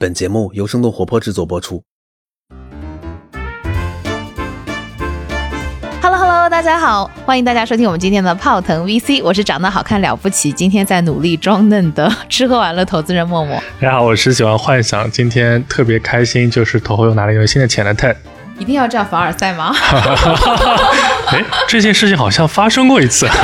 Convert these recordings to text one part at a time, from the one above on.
本节目由生动活泼制作播出。Hello Hello，大家好，欢迎大家收听我们今天的泡腾 VC，我是长得好看了不起，今天在努力装嫩的吃喝玩乐投资人默默。大家好，我是喜欢幻想，今天特别开心，就是头后又拿了一个新的钱的 Ted。一定要这样凡尔赛吗？哎，这件事情好像发生过一次。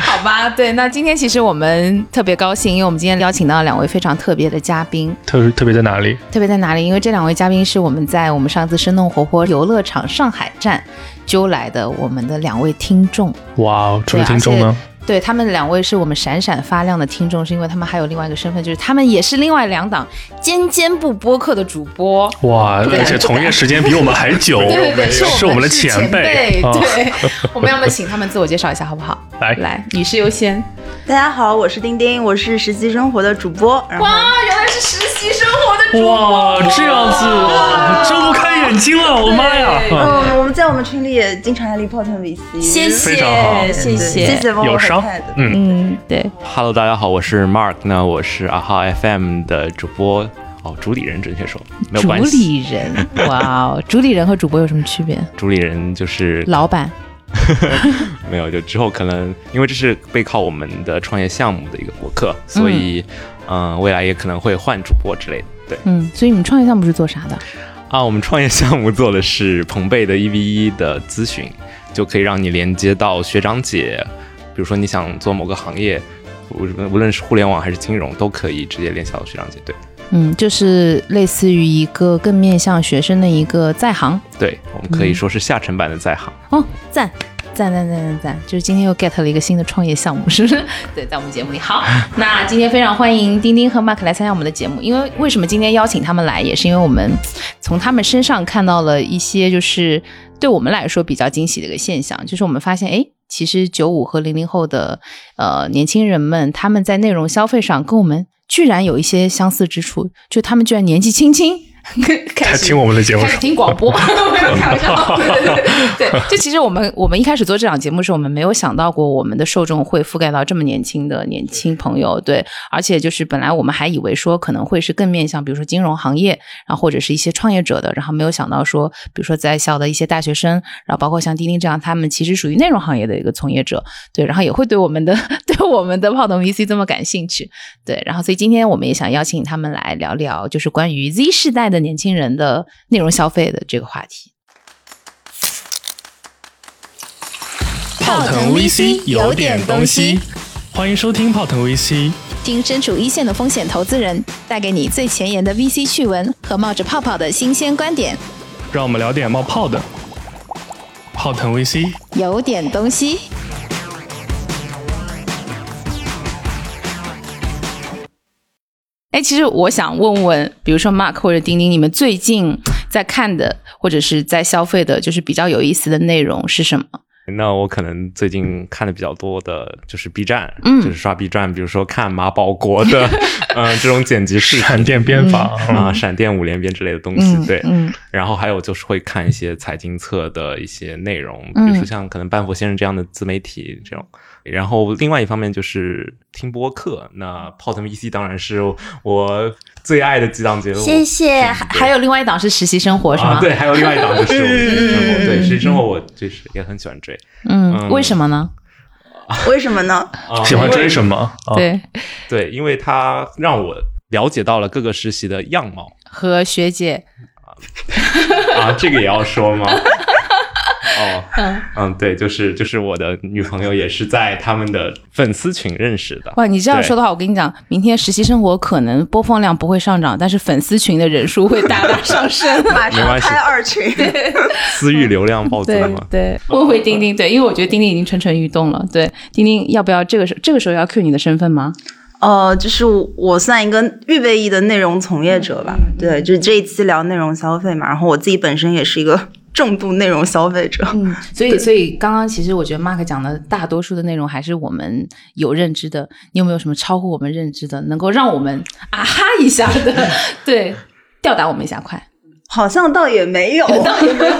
好吧，对，那今天其实我们特别高兴，因为我们今天邀请到两位非常特别的嘉宾，特特别在哪里？特别在哪里？因为这两位嘉宾是我们在我们上次生动活泼游乐场上海站揪来的我们的两位听众。哇哦，这位听众呢？对他们两位是我们闪闪发亮的听众，是因为他们还有另外一个身份，就是他们也是另外两档尖尖部播客的主播。哇，而且从业时间比我们还久，对对对，是我们的前前辈。啊对，我们要不要请他们自我介绍一下，好不好？来来，女士优先。大家好，我是丁丁，我是实习生活的主播。然后哇，原来是实习生活的主播。哇，这样子，哇睁不开眼睛了，我妈呀！嗯，我们在我们群里也经常爱力泡腾 VC，谢谢，非常好。谢谢。谢，谢谢帮我有伤 Ted，嗯，嗯，对，Hello，大家好，我是 Mark，那我是啊哈 FM 的主播。哦，主理人准确说。没有关系，主理人，哇哦，主理人和主播有什么区别？主理人就是老板，没有，就之后可能因为这是背靠我们的创业项目的一个博客，所以嗯、未来也可能会换主播之类的。对嗯，所以你们创业项目是做啥的？啊，我们创业项目做的是朋贝的一 v 一的咨询，就可以让你连接到学长姐，比如说你想做某个行业。无无论是互联网还是金融，都可以直接联系到学长姐。对，嗯，就是类似于一个更面向学生的一个在行。对我们可以说是下沉版的在行。哦，赞。赞赞赞赞赞！就是今天又 get 了一个新的创业项目，是不是？对，在我们节目里。好，那今天非常欢迎丁丁和 Mark 来参加我们的节目。因为为什么今天邀请他们来，也是因为我们从他们身上看到了一些，就是对我们来说比较惊喜的一个现象，就是我们发现，哎，其实九五和零零后的呃年轻人们，他们在内容消费上跟我们居然有一些相似之处，就他们居然年纪轻轻。开始还听我们的节目开始听广播，没有开玩笑。对对对对，就其实我们我们一开始做这档节目的时候，我们没有想到过我们的受众会覆盖到这么年轻的年轻朋友，对，而且就是本来我们还以为说可能会是更面向，比如说金融行业，然后或者是一些创业者的，然后没有想到说，比如说在校的一些大学生，然后包括像丁丁这样，他们其实属于内容行业的一个从业者，对，然后也会对我们的对我们的泡腾 VC 这么感兴趣，对，然后所以今天我们也想邀请他们来聊聊，就是关于 Z 世代的年轻人的内容消费的这个话题。泡腾 VC 有点东西，欢迎收听泡腾 VC。听身处一线的风险投资人带给你最前沿的 VC 趣闻和冒着泡泡的新鲜观点，让我们聊点冒泡的。泡腾 VC，有点东西。哎，其实我想问问，比如说 Mark 或者丁丁，你们最近在看的或者是在消费的，就是比较有意思的内容是什么？那我可能最近看的比较多的就是 B 站，嗯。就是刷 B 站，比如说看马保国的，嗯、这种剪辑视频闪电编法啊、闪电五连编之类的东西，嗯对。嗯。然后还有就是会看一些财经册的一些内容，比嗯如说像可能半佛先生这样的自媒体这种。然后另外一方面就是听播客，那泡腾 VC 当然是我最爱的几档节目。谢谢。嗯还还有另外一档是实习生活是吗？啊，对，还有另外一档就是实习生活，对，实习生活我就是也很喜欢追。嗯，嗯为什么呢？为什么呢？啊喜欢追？什么？啊，对，对，因为它让我了解到了各个实习的样貌和学姐，啊，这个也要说吗？哦，嗯嗯，对，就是就是我的女朋友也是在他们的粉丝群认识的。哇，你这样说的话，我跟你讲，明天实习生活可能播放量不会上涨，但是粉丝群的人数会大大上升。马上开二群。私域流量暴增嘛？对，问回丁丁，对，因为我觉得丁丁已经蠢蠢欲动了。对，丁丁要不要这个时这个时候要 cue 你的身份吗？呃，就是我算一个预备役的内容从业者吧。对，就是这一期聊内容消费嘛，然后我自己本身也是一个重度内容消费者。嗯，所以所以刚刚其实我觉得 Mark 讲的大多数的内容还是我们有认知的。你有没有什么超乎我们认知的，能够让我们啊哈一下的？对，吊打我们一下快。好像倒也没有，倒也没有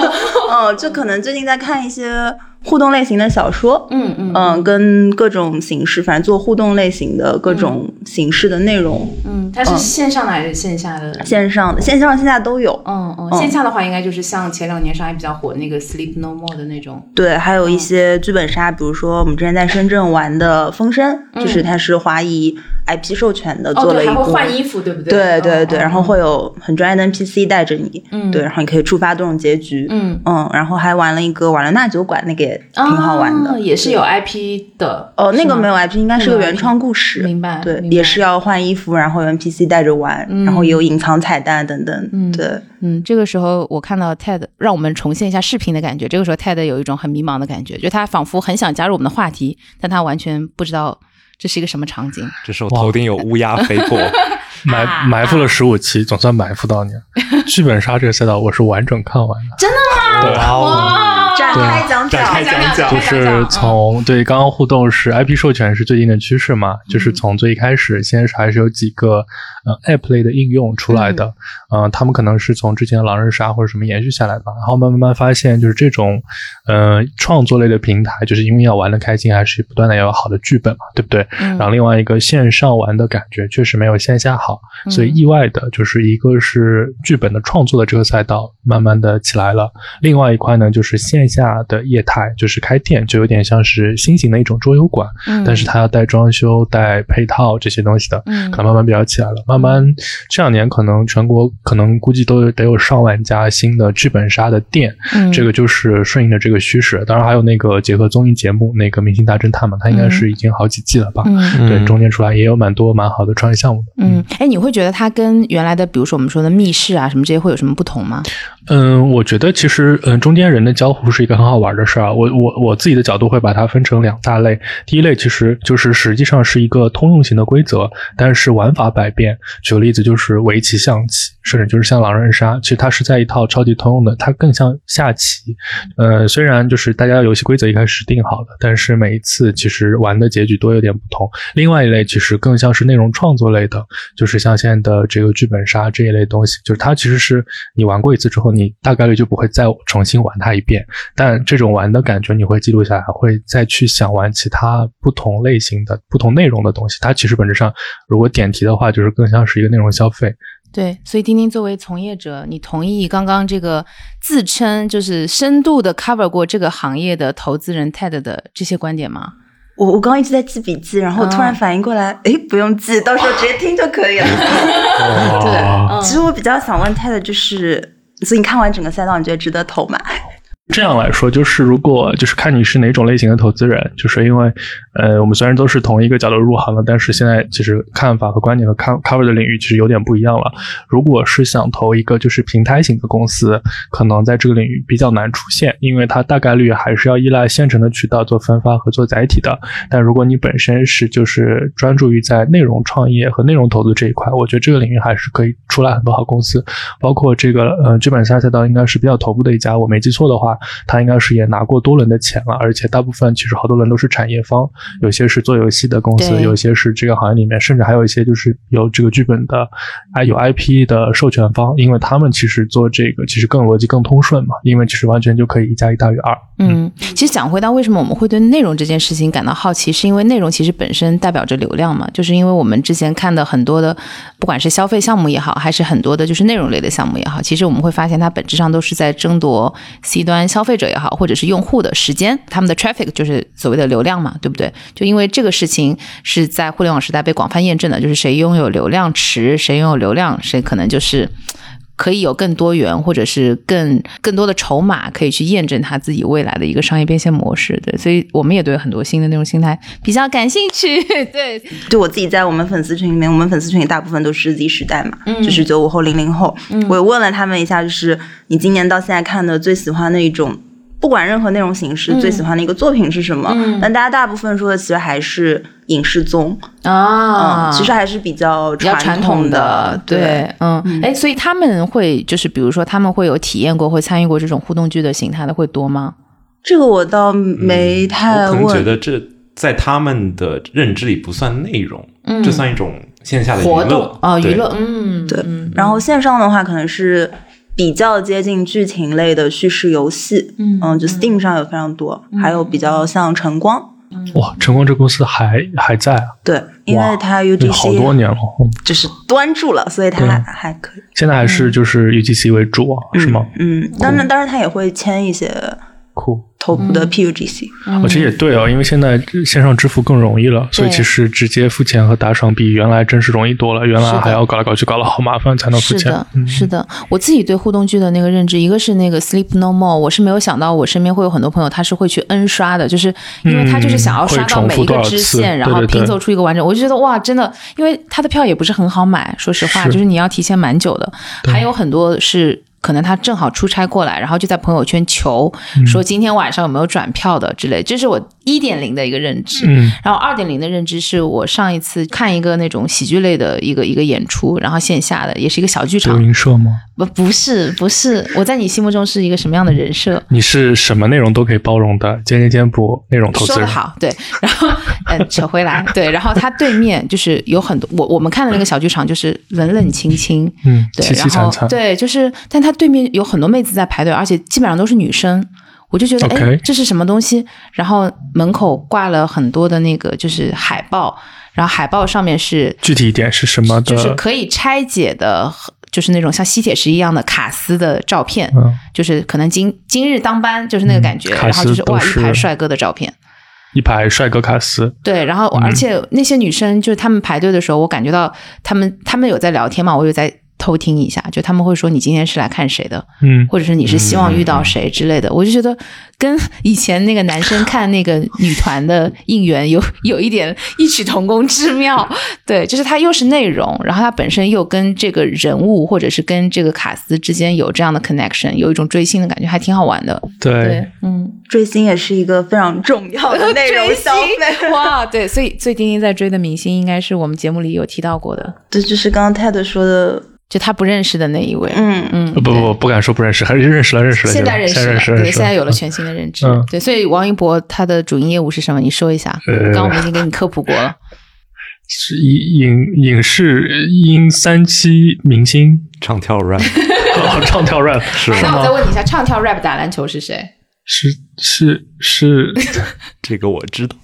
嗯，就可能最近在看一些互动类型的小说，嗯嗯嗯，跟各种形式，反正做互动类型的各种形式的内容，嗯，它是线上的还是线下的？线上的、线上、线下都有。嗯嗯，线下的话应该就是像前两年上海比较火那个 Sleep No More 的那种。对，还有一些剧本杀，比如说我们之前在深圳玩的《风声》，就是它是华谊 IP 授权的，做了一部。还会换衣服，对不对？对对对，哦然后会有很专业的 NPC 带着你，嗯。对，然后你可以触发多种结局，嗯。嗯，然后还玩了一个瓦伦纳酒馆，那个也挺好玩的，哦也是有 IP 的。哦，那个没有 IP，应该是个原创故事，明白对，也是要换衣服，然后有 NPC 带着玩，然后有隐藏彩蛋等等，嗯对，嗯，这个时候我看到 TED，让我们重现一下视频的感觉。这个时候 TED 有一种很迷茫的感觉，就他仿佛很想加入我们的话题，但他完全不知道这是一个什么场景。这时候头顶有乌鸦飞过，埋啊埋伏了十五期，总算埋伏到你了。剧本杀这个赛道我是完整看完的，真的吗？对啊哇，展开讲讲，展开讲讲。就是从对刚刚互动是 IP 授权是最近的趋势嘛，嗯。就是从最一开始，先是还是有几个呃 App 类的应用出来的，嗯。呃，他们可能是从之前的狼人杀或者什么延续下来的吧，然后慢慢慢发现就是这种呃创作类的平台，就是因为要玩的开心，还是不断的要有好的剧本嘛，对不对？嗯。然后另外一个线上玩的感觉确实没有线下好，嗯。所以意外的就是一个是剧本的创作的这个赛道慢慢的起来了，另外一块呢就是线下的业态，就是开店，就有点像是新型的一种桌游馆，嗯但是它要带装修、带配套这些东西的，嗯可能慢慢比较起来了。慢慢这两年可能全国可能估计都得有上万家新的剧本杀的店，嗯这个就是顺应着这个趋势。当然还有那个结合综艺节目那个《明星大侦探》嘛，它应该是已经好几季了吧？嗯对，中间出来也有蛮多蛮好的创业项目的。嗯，哎，你会觉得它跟原来的，比如说我们说的密室啊什么这些会有什么不同吗？嗯，我觉得其实嗯，中间人的交互是一个很好玩的事儿啊。我我我自己的角度会把它分成两大类。第一类其实就是实际上是一个通用型的规则，但是玩法百变。举个例子，就是围棋、象棋，甚至就是像狼人杀，其实它是在一套超级通用的，它更像下棋。呃，虽然就是大家的游戏规则一开始定好的，但是每一次其实玩的结局都有点不同。另外一类其实更像是内容创作类的，就是像现在的这个剧本杀这一类东西，就是它其实是你玩过一次之后，你大概率就不会再重新玩它一遍，但这种玩的感觉你会记录下来，会再去想玩其他不同类型的、不同内容的东西。它其实本质上，如果点题的话，就是更像是一个内容消费。对，所以丁丁作为从业者，你同意刚刚这个自称就是深度的 cover 过这个行业的投资人 TED 的这些观点吗？我我刚刚一直在记笔记，然后突然反应过来，哎、不用记，到时候直接听就可以了。对，嗯其实我比较想问 Ted 就是，所以你看完整个赛道，你觉得值得投吗？这样来说，就是如果就是看你是哪种类型的投资人，就是因为，呃，我们虽然都是同一个角度入行的，但是现在其实看法和观点和看 cover 的领域其实有点不一样了。如果是想投一个就是平台型的公司，可能在这个领域比较难出现，因为它大概率还是要依赖现成的渠道做分发和做载体的。但如果你本身是就是专注于在内容创业和内容投资这一块，我觉得这个领域还是可以出来很多好公司，包括这个呃剧本杀赛道应该是比较头部的一家，我没记错的话，它应该是也拿过多轮的钱了，而且大部分其实好多人都是产业方，有些是做游戏的公司，有些是这个行业里面，甚至还有一些就是有这个剧本的，还有 IP 的授权方，因为他们其实做这个其实更逻辑更通顺嘛，因为其实完全就可以一加一大于二。嗯，其实讲回到为什么我们会对内容这件事情感到好奇，是因为内容其实本身代表着流量嘛，就是因为我们之前看的很多的，不管是消费项目也好，还是很多的就是内容类的项目也好，其实我们会发现它本质上都是在争夺 C 端消费者也好，或者是用户的时间，他们的 traffic 就是所谓的流量嘛，对不对？就因为这个事情是在互联网时代被广泛验证的，就是谁拥有流量池，谁拥有流量，谁可能就是。可以有更多元，或者是更更多的筹码，可以去验证他自己未来的一个商业变现模式。对，所以我们也对很多新的那种形态比较感兴趣。对，就我自己在我们粉丝群里面，我们粉丝群里大部分都是 Z 时代嘛，嗯就是九五后、零零后。我也问了他们一下，就是你今年到现在看的最喜欢的一种，不管任何内容形式，嗯。最喜欢的一个作品是什么？但大家大部分说的其实还是影视综，啊。嗯，其实还是比较比较传统统的，对。对，嗯，哎，所以他们会就是比如说他们会有体验过，会参与过这种互动剧的形态的会多吗？这个我倒没太我可，能觉得这在他们的认知里不算内容，嗯。这算一种线下的娱活动乐啊，娱乐，嗯，对。嗯，然后线上的话，可能是比较接近剧情类的叙事游戏，嗯嗯，就 Steam 上有非常多，还有比较像晨光，哇，晨光这公司还还在啊，对，因为哇它有好多年了，嗯。就是端住了，所以它还还可以，现在还是就是 UGC 为主啊，是吗？嗯，当然，当然它也会签一些酷。头部的 PUGC，我觉得也对哦，因为现在线上支付更容易了，所以其实直接付钱和打赏比原来真是容易多了。原来还要搞来搞去，搞了好麻烦才能付钱是的。，嗯是的，我自己对互动剧的那个认知，一个是那个 Sleep No More，我是没有想到我身边会有很多朋友他是会去 N 刷的，就是因为他就是想要刷到每一个支线，然后拼凑出一个完整。我就觉得哇，真的，因为他的票也不是很好买，说实话，是就是你要提前蛮久的，还有很多是。可能他正好出差过来，然后就在朋友圈求嗯。说今天晚上有没有转票的之类，这是我一点零的一个认知。嗯然后二点零的认知是我上一次看一个那种喜剧类的一个一个演出，然后线下的也是一个小剧德场，云社吗？不不是不是，我在你心目中是一个什么样的人设？你是什么内容都可以包容的，尖尖尖不内容投资人。说的好，对，然后嗯，扯回来，对，然后他对面就是有很多我我们看的那个小剧场就是冷冷清清，嗯，对，凄凄然后。对，就是，但他对面有很多妹子在排队，而且基本上都是女生。我就觉得，哎这是什么东西？然后门口挂了很多的那个就是海报，然后海报上面是具体一点是什么的？就是可以拆解的，就是那种像吸铁石一样的卡斯的照片，嗯，就是可能今今日当班就是那个感觉，然后就是哇一排帅哥的照片。一排帅哥卡斯。对，然后嗯而且那些女生就是她们排队的时候，我感觉到她们她们有在聊天嘛，我有在偷听一下，就他们会说你今天是来看谁的，嗯，或者是你是希望遇到谁之类的，我就觉得跟以前那个男生看那个女团的应援有 有一点异曲同工之妙。对，就是它又是内容，然后它本身又跟这个人物或者是跟这个卡斯之间有这样的 connection，有一种追星的感觉，还挺好玩的。对对，嗯，追星也是一个非常重要的内容消费。哇，对，所以所以丁丁在追的明星应该是我们节目里有提到过的，对就是刚刚 Ted 说的，就他不认识的那一位。嗯，嗯，不不不，不敢说不认识，还是认识了，认识了。现在认识了，对，现在有了全新的认知。嗯对，所以王一博他的主营业务是什么？你说一下。呃刚刚我们已经给你科普过了。是影影影视音三期明星，唱跳 rap 哦唱跳 rap 是吗那我再？问你一下，唱跳 rap 打篮球是谁？是是是，这个我知道。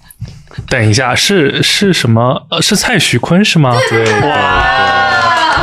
等一下，是是什么？呃，是蔡徐坤是吗？对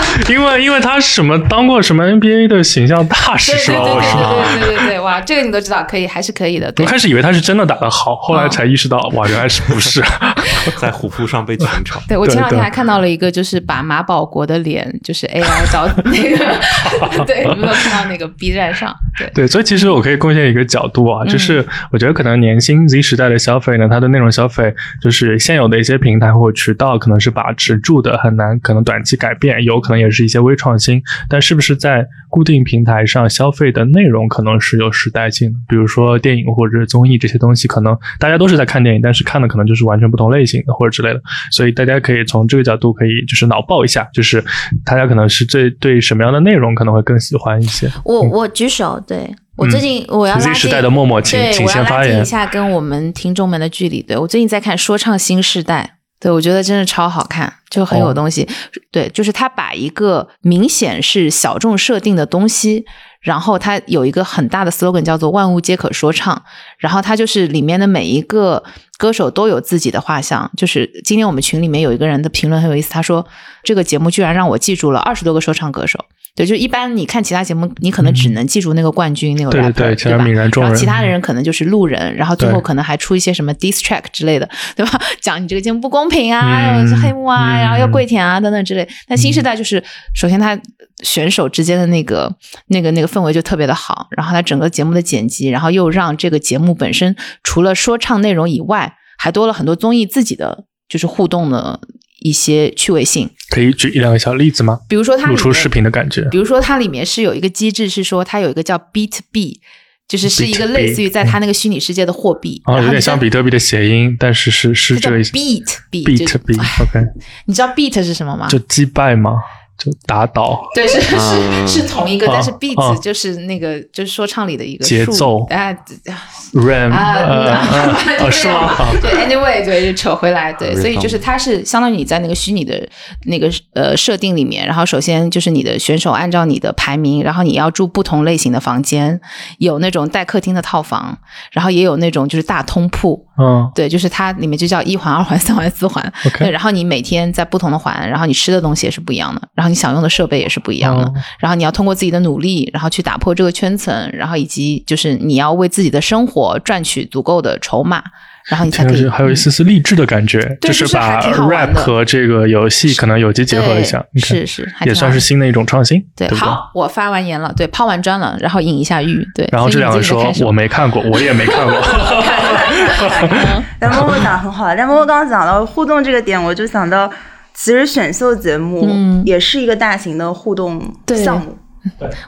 因为因为他什么当过什么 NBA 的形象大使是吧？对对对？对对对对对，哇，这个你都知道，可以，还是可以的。我，开始以为他是真的打得好，后来才意识到，哇，原来是不是？在虎扑上被群嘲。对我前两对对天还看到了一个，就是把马保国的脸，就是 AI 到那个，对，你有没有看到那个 B 站上？对，对，所以其实我可以贡献一个角度啊，嗯就是我觉得可能年轻 Z 时代的消费呢，它的内容消费就是现有的一些平台或渠道可能是把持住的，很难可能短期改变，有可能也是一些微创新，但是不是在固定平台上消费的内容可能是有时代性的，比如说电影或者是综艺这些东西，可能大家都是在看电影，但是看的可能就是完全不同类型的或者之类的，所以大家可以从这个角度可以就是脑爆一下，就是大家可能是最对什么样的内容可能会更喜欢一些。我我举手，对我最近我要拉 Z 近时代的默默，请对，请先发言拉近一。下跟我们听众们的距离。对我最近在看《说唱新时代》，对我觉得真的超好看，就很有哦东西。对，就是他把一个明显是小众设定的东西，然后他有一个很大的 slogan 叫做“万物皆可说唱”，然后他就是里面的每一个歌手都有自己的画像。就是今天我们群里面有一个人的评论很有意思，他说这个节目居然让我记住了二十多个说唱歌手。对，就一般你看其他节目，你可能只能记住那个冠军、那个对 rapper，对对其他吧？然后其他的人可能就是路人，然后最后可能还出一些什么 diss track 之类的，对吧？讲你这个节目不公平啊，嗯是黑幕啊，嗯然后要跪舔啊等等之类。但新时代就是，首先他选手之间的那个那个那个氛围就特别的好，然后他整个节目的剪辑，然后又让这个节目本身除了说唱内容以外，还多了很多综艺自己的就是互动的一些趣味性。可以举一两个小例子吗？比如说它露出视频的感觉。比如说它里面是有一个机制，是说它有一个叫 Beat B，就是是一个类似于在它那个虚拟世界的货币，啊，有点像比特币的谐音，但是是是这个意思。Beat 是 beat 哎 OK，你知道 Beat 是什么吗？就击败吗？就打倒。对，是是嗯。是同一个，但是啊 beats 啊。就是那个就是说唱里的一个节奏啊 ram 啊，是吗？啊。对，anyway，对，就扯回来，对，所以就是它是相当于你在那个虚拟的那个呃设定里面，然后首先就是你的选手按照你的排名，然后你要住不同类型的房间，有那种带客厅的套房，然后也有那种就是大通铺，嗯对，就是它里面就叫一环、二环、三环、四环。OK 对，然后你每天在不同的环，然后你吃的东西也是不一样的，然后你享用的设备也是不一样的，哦然后你要通过自己的努力，然后去打破这个圈层，然后以及就是你要为自己的生活赚取足够的筹码，然后你才可以还有一丝丝励志的感觉，对就是把 rap 和这个游戏可能有机结合一下，是是也算是新的一种创新，对？好，我发完言了，对，抛完砖了，然后引一下玉，对，然后这两个说我没看过，我也没看过。但默默讲得很好，但默默刚刚讲到互动这个点，我就想到，其实选秀节目嗯也是一个大型的互动项目。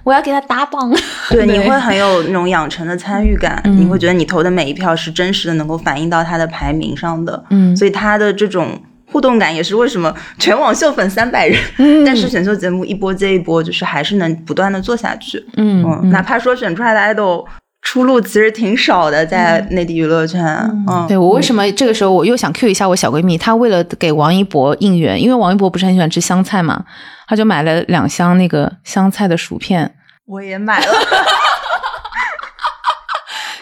我要给他打榜，对，你会很有那种养成的参与感，嗯你会觉得你投的每一票是真实的，能够反映到他的排名上的。嗯所以他的这种互动感也是为什么全网秀粉三百人，嗯但是选秀节目一波接一波，就是还是能不断的做下去。嗯嗯，哪怕说选出来的 idol 出路其实挺少的，在内地娱乐圈。嗯，对我为什么这个时候我又想 Q 一下我小闺蜜，她为了给王一博应援，因为王一博不是很喜欢吃香菜嘛，她就买了两箱那个香菜的薯片。我也买了，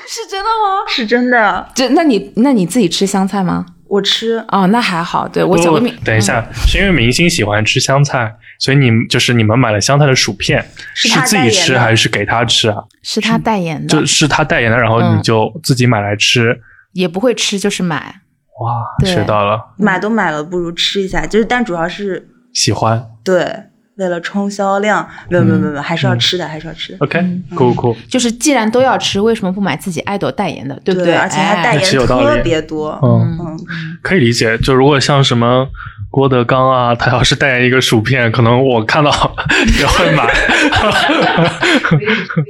是真的吗？是真的。这那你那你自己吃香菜吗？我吃，哦，那还好。对我小闺蜜，等一下，是因为明星喜欢吃香菜，所以你就是你们买了香菜的薯片，是他自己吃还是给他吃啊？是他代言的，就是他代言的，然后嗯你就自己买来吃。也不会吃，就是买。哇，对学到了，买都买了，不如吃一下。就是，但主要是喜欢。对，为了冲销量，没有没有没有，还是要吃的，还是要吃的。OK，酷酷酷。就是既然都要吃，为什么不买自己爱豆代言的，对不对，而且他代言特别多。嗯，嗯，可以理解。就如果像什么郭德纲啊，他要是代言一个薯片，可能我看到 也会买。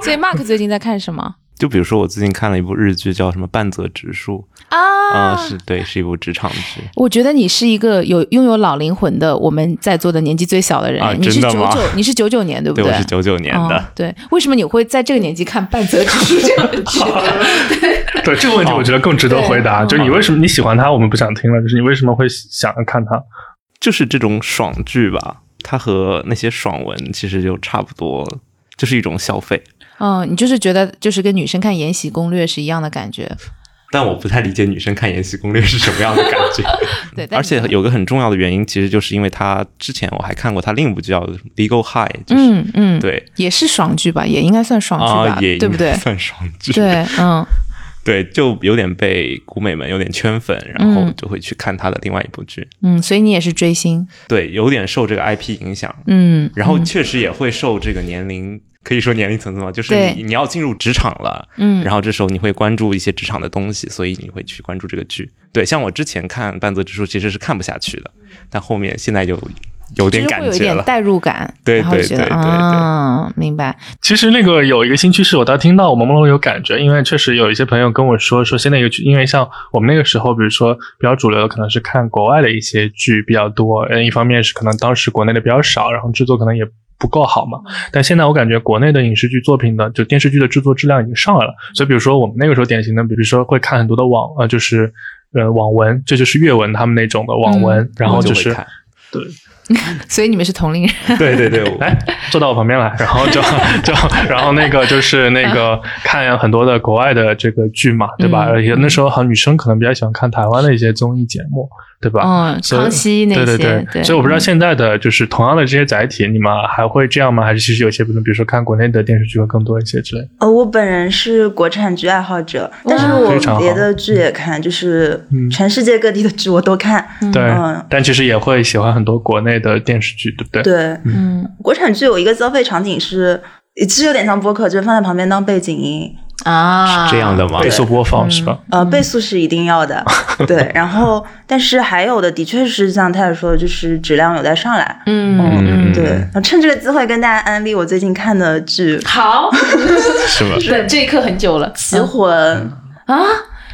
所以 Mark 最近在看什么就比如说我最近看了一部日剧，叫什么《半泽直树》啊啊、是对，是一部职场剧。我觉得你是一个有拥有老灵魂的，我们在座的年纪最小的人。啊你是真的吗九九，你是九九年对不对，对？我是九九年的。哦对，为什么你会在这个年纪看半泽直树这个剧？对 这个问题，我觉得更值得回答。就是你为什么你喜欢他，我们不想听了。就是你为什么会想要看他？就是这种爽剧吧，它和那些爽文其实就差不多，就是一种消费。嗯，你就是觉得就是跟女生看《延禧攻略》是一样的感觉，但我不太理解女生看《延禧攻略》是什么样的感觉。对。而且有个很重要的原因，其实就是因为他之前我还看过他另一部叫《Legal High》，就是、嗯嗯，，对也是爽剧吧，也应该算爽剧吧，啊，也对不对？算爽剧。对，嗯 对，就有点被古美们有点圈粉，然后嗯就会去看他的另外一部剧。嗯，所以你也是追星，对，有点受这个 IP 影响，嗯，然后确实也会受这个年龄，可以说年龄层次嘛，就是你你要进入职场了，嗯，然后这时候你会关注一些职场的东西，所以你会去关注这个剧。对，像我之前看《半泽直树》其实是看不下去的，但后面现在就有点感觉了。点代入感，对对对对对啊，明白，其实那个有一个新趋势，我倒听到我朦朦胧胧有感觉，因为确实有一些朋友跟我说说现在有剧，因为像我们那个时候，比如说比较主流的可能是看国外的一些剧比较多，嗯，一方面是可能当时国内的比较少，然后制作可能也不够好嘛。但现在我感觉国内的影视剧作品的就电视剧的制作质量已经上来了，所以比如说我们那个时候典型的，比如说会看很多的网呃就是呃网文，这就是阅文他们那种的网文，然后就是对。所以你们是同龄人，对对对，我来坐到我旁边来，然后就 就然后那个就是那个看很多的国外的这个剧嘛，对吧？嗯而且那时候好像女生可能比较喜欢看台湾的一些综艺节目，对吧？嗯，康熙那些，对对对，所以我不知道嗯现在的就是同样的这些载体，你们还会这样吗？还是其实有些不能比如说看国内的电视剧会更多一些之类的？呃，我本人是国产剧爱好者，但是我别的剧也看，就是嗯全世界各地的剧我都看。对嗯，但其实也会喜欢很多国内的电视剧，对不对？对，嗯国产剧有一个消费场景是，其实有点像播客，就是放在旁边当背景音。啊，是这样的吗？倍速播放是吧？呃，倍速是一定要的，对。然后，但是还有的的确是像太太说的，就是质量有在上来。嗯。嗯对。那趁这个机会跟大家安利我最近看的剧《好，是吗？等这一刻很久了，棋魂》。啊，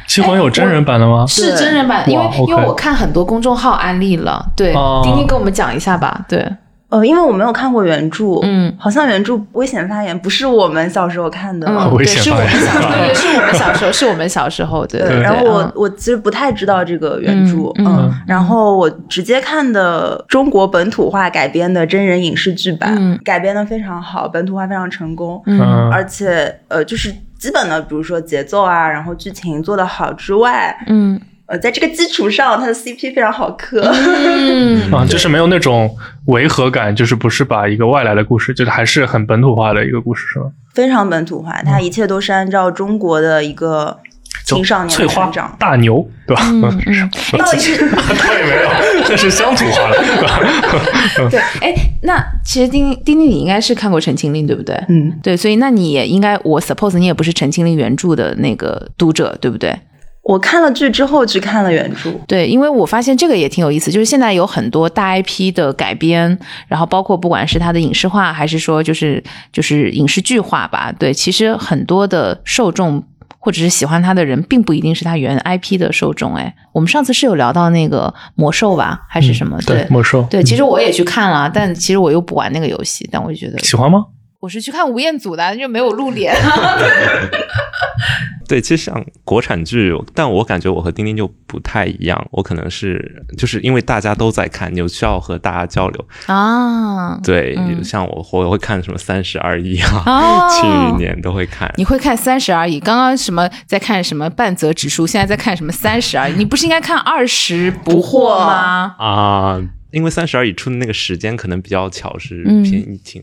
棋魂有真人版的吗？是真人版，因为因为我看很多公众号安利了，对。哦，丁丁跟我们讲一下吧，对，呃，因为我没有看过原著，嗯。好像原著《危险发言》不是我们小时候看的，嗯，对，是我们小时候，对，是我们小时候，是我们小时候，对对，然后我、嗯我其实不太知道这个原著，嗯嗯然后我直接看的中国本土化改编的真人影视剧版，嗯改编的非常好，本土化非常成功，嗯嗯而且呃，就是基本的，比如说节奏啊，然后剧情做得好之外，嗯呃，在这个基础上，它的 CP 非常好磕，嗯 啊，就是没有那种违和感，就是不是把一个外来的故事，就是还是很本土化的一个故事，是吗？非常本土化，它一切都是按照中国的一个青少年翠花的成长。大牛，对吧？嗯嗯，到 底是倒 也没有，这是乡土化了，对吧？对，哎，那其实丁丁丁，你应该是看过《陈情令》，对不对？嗯，对，所以那你也应该，我 suppose 你也不是《陈情令》原著的那个读者，对不对？我看了剧之后去看了原著，对，因为我发现这个也挺有意思，就是现在有很多大 IP 的改编，然后包括不管是它的影视化，还是说就是就是影视剧化吧，对，其实很多的受众或者是喜欢它的人，并不一定是它原 IP 的受众。哎，我们上次是有聊到那个魔兽吧，还是什么？对，魔兽，对，其实我也去看了，但其实我又不玩那个游戏，但我就觉得喜欢吗？我是去看吴彦祖的，就没有露脸。对，其实像国产剧，但我感觉我和丁丁就不太一样，我可能是就是因为大家都在看，你有需要和大家交流。啊，对，嗯像我我会看什么三十而已啊，哦 去年都会看。你会看三十而已，刚刚什么在看什么半泽直树，现在在看什么三十而已，你不是应该看二十不惑吗？啊，因为三十而已出的那个时间可能比较巧，是嗯。偏疫情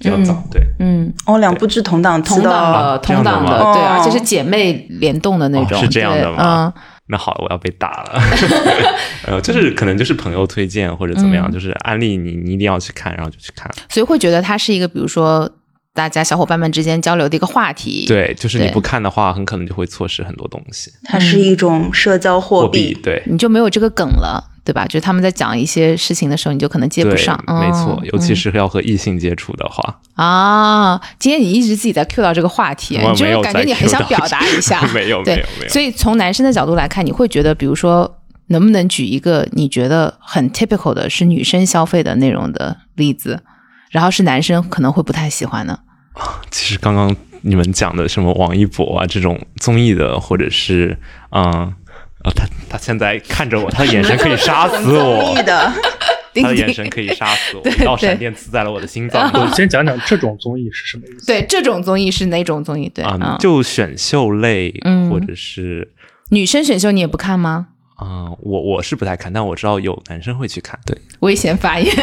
比较早，对。嗯，哦，两部剧同档同档的，同档的，样的吗？对，哦而且是姐妹联动的那种，哦是这样的对吗？那好，我要被打了。呃，就是可能就是朋友推荐或者怎么样，嗯。就是安利你，你一定要去看，然后就去看。嗯，所以会觉得它是一个，比如说大家小伙伴们之间交流的一个话题，，对，就是你不看的话，很可能就会错失很多东西。它是一种社交货货币，对，你就没有这个梗了，对吧？就是他们在讲一些事情的时候，你就可能接不上，没错嗯，尤其是要和异性接触的话，啊，今天你一直自己在 cue 到这个话题，你就是感觉你很想表达一下，没有对没有没有。所以从男生的角度来看，你会觉得，比如说，能不能举一个你觉得很 typical 的是女生消费的内容的例子，然后是男生可能会不太喜欢呢？其实刚刚你们讲的什么王一博啊这种综艺的，或者是嗯。啊，他他现在看着我，他的眼神可以杀死综我艺，的，他的眼神可以杀死我，一道闪电刺在了我的心脏 我先讲讲这种综艺是什么意思。对，这种综艺是哪种综艺？对，啊嗯，就选秀类，嗯或者是女生选秀你也不看吗？啊、我我是不太看，但我知道有男生会去看。对，危险发言。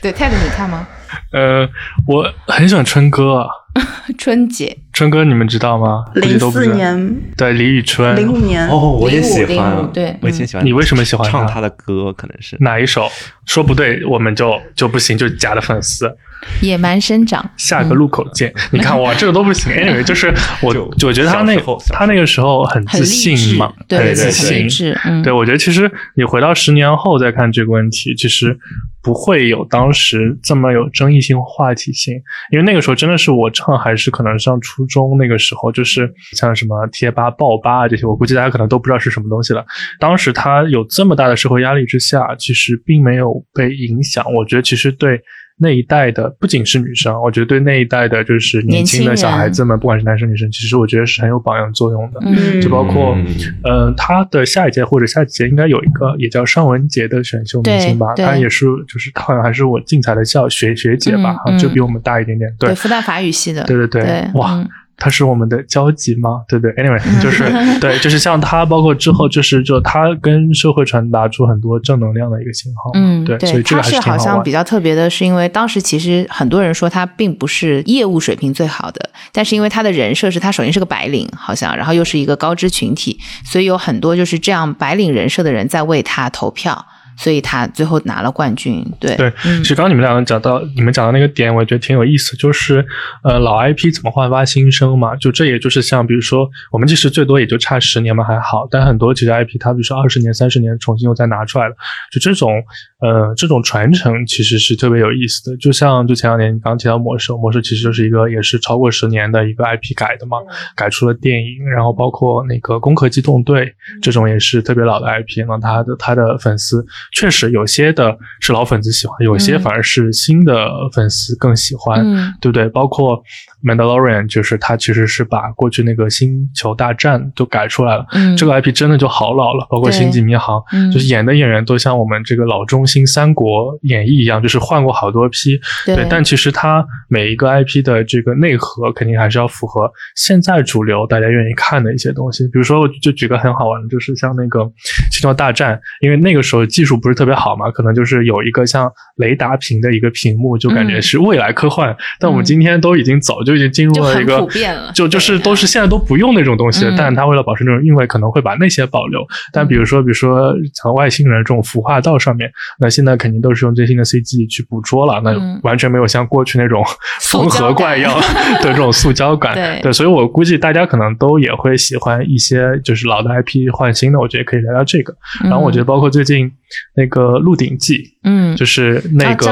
对，Ted 你看吗？呃，我很喜欢春哥啊，春姐，春哥你们知道吗？零四。年、对，李宇春。零五年，哦，我也喜欢，对我以前喜欢。你为什么喜欢唱他的歌？可能是哪一首？说不对，我们就就不行，就假的粉丝。野蛮生长，下个路口见。你看我这个都不行。Anyway，就是我就我觉得他那他那个时候很很自信嘛，，对很自很信对，我觉得其实你回到十年后再看这个问题，其实不会有当时这么有争议性、话题性，因为那个时候真的是我正好还是可能上初中那个时候，就是像什么贴吧、爆吧啊这些，我估计大家可能都不知道是什么东西了。当时他有这么大的社会压力之下，其实并没有被影响。我觉得其实对。那一代的不仅是女生，我觉得对那一代的就是年轻的小孩子们，不管是男生女生，其实我觉得是很有榜样作用的。嗯就包括嗯呃，他的下一届或者下几届应该有一个也叫尚雯婕的选秀明星吧，她也是就是她好像还是我竞彩的校学学姐吧，就比我们大一点点。对对，复旦法语系的，对对对对，哇嗯她是我们的交集吗？对对，anyway，就是 对，就是像他，包括之后就是就他跟社会传达出很多正能量的一个信号。嗯，对，所以这个是好像比。较特别的，是因为当时其实很多人说他并不是业务水平最好的，但是因为他的人设是他首先是个白领，好像，然后又是一个高知群体，所以有很多就是这样白领人设的人在为他投票，所以他最后拿了冠军。对对，嗯其实刚刚你们两个讲到，你们讲到那个点，我觉得挺有意思，就是呃，老 IP 怎么焕发新生嘛？就这也就是像比如说，我们其实最多也就差十年嘛，还好，但很多其实 IP 它比如说二十年、三十年重新又再拿出来了，就这种呃，这种传承其实是特别有意思的。就像就前两年你刚刚提到魔兽，魔兽其实就是一个也是超过十年的一个 IP 改的嘛，改出了电影，然后包括那个《攻壳机动队》这种也是特别老的 IP，那他的他的粉丝确实有些的是老粉丝喜欢，有些反而是新的粉丝更喜欢，嗯对不对？包括《Mandalorian》，就是他其实是把过去那个星球大战都改出来了，嗯这个 IP 真的就好老了，包括《星际迷航》，嗯就是演的演员都像我们这个老中心三国演义一样，就是换过好多批。对但其实它每一个 IP 的这个内核肯定还是要符合现在主流大家愿意看的一些东西。比如说，我就举个很好玩的，就是像那个《星球大战》，因为那个时候技术不是特别好嘛，可能就是有一个像雷达屏的一个屏幕，就感觉嗯是未来科幻。但我们今天都已经早就已经进入了一个普遍了就就是都是现在都不用那种东西但它为了保持那种韵味，可能会把那些保留。但比如说，比如说像外星人这种孵化道上面，那现在肯定都是用最新的 CG 去捕捉了，那嗯。完全没有像过去那种缝合怪一样的 这种塑胶感。对。所以我估计大家可能都也会喜欢一些就是老的 IP 换新的，我觉得可以聊聊这个。然后我觉得包括最近那个《鹿鼎记》，嗯，就是那个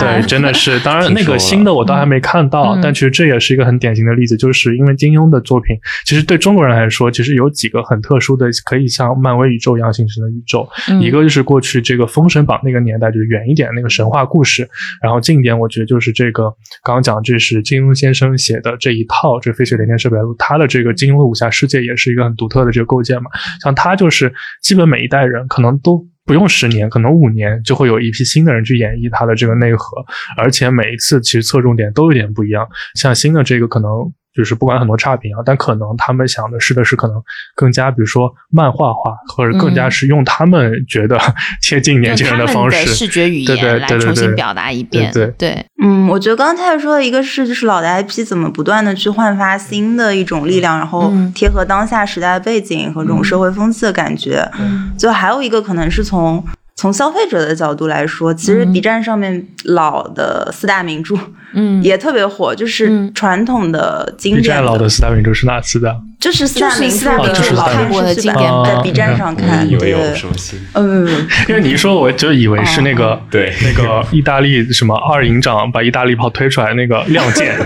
对，真的是，当然那个新的我倒还没看到，嗯。但其实这也是一个很典型的例子，就是因为金庸的作品，其实对中国人来说，其实有几个很特殊的，可以像漫威宇宙一样形成的宇宙，嗯。一个就是过去这个《封神榜》那个年代，就是远一点那个神话故事，然后近一点，我觉得就是这个刚刚讲，这是金庸先生写的这一套这《飞雪连天射白鹿》，他的这个金庸的武侠世界也是一个很独特的这个构建嘛。像他就是基本每一代人可能都不用十年，可能五年就会有一批新的人去演绎它的这个内核，而且每一次其实侧重点都有点不一样。像新的这个可能。就是不管很多差评啊，但可能他们想的是的是可能更加，比如说漫画化，或者更加嗯。是用他们觉得 贴近年轻人用他们方式，视觉语言来对对对重新表达一遍，对对，嗯，我觉得刚刚太太说的一个是，就是老的 IP 怎么不断的去焕发新的一种力量，然后嗯贴合当下时代背景和这种社会风气的感觉。嗯。就还有一个可能是从从消费者的角度来说，其实嗯 B 站上面老的四大名著嗯，也特别火，就是嗯。传统的经典 B 典站老的四大名著是哪四大？就是四大名就是四著大名著著看老电过的经典在 B 站上看，以为有对什么新？嗯，因为你一说，我就以为是那个、对。那个意大利什么二营长把意大利炮推出来那个《亮剑 》，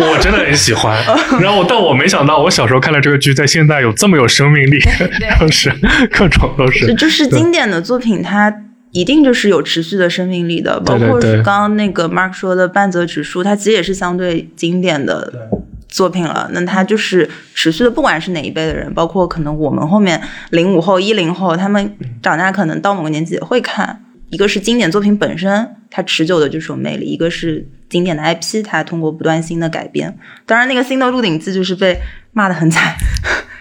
我真的很喜欢。然后，但我没想到，我小时候看了这个剧，在现在有这么有生命力，就是各种都是。就是经典的作品，它一定就是有持续的生命力的。包括是刚刚那个 Mark 说的半泽直树，它其实也是相对经典的作品了。那它就是持续的，不管是哪一辈的人，包括可能我们后面零五后、一零后，他们长大可能到某个年纪也会看。一个是经典作品本身，它持久的就是有魅力；一个是经典的 IP，它通过不断新的改编。当然，那个新的《鹿鼎记》就是被骂的很惨，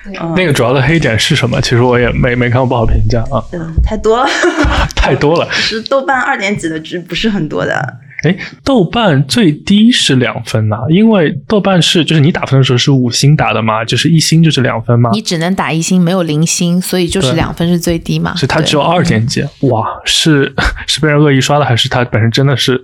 嗯那个主要的黑点是什么？其实我也没没看过不好评价啊，嗯，太多了。太多了。是豆瓣二点几的剧不是很多的，哎，豆瓣最低是两分呐、因为豆瓣是就是你打分的时候是五星打的嘛，就是一星就是两分嘛，你只能打一星，没有零星，所以就是对两分是最低嘛。所以它只有二点几，哇，是是被人恶意刷的，还是它本身真的是？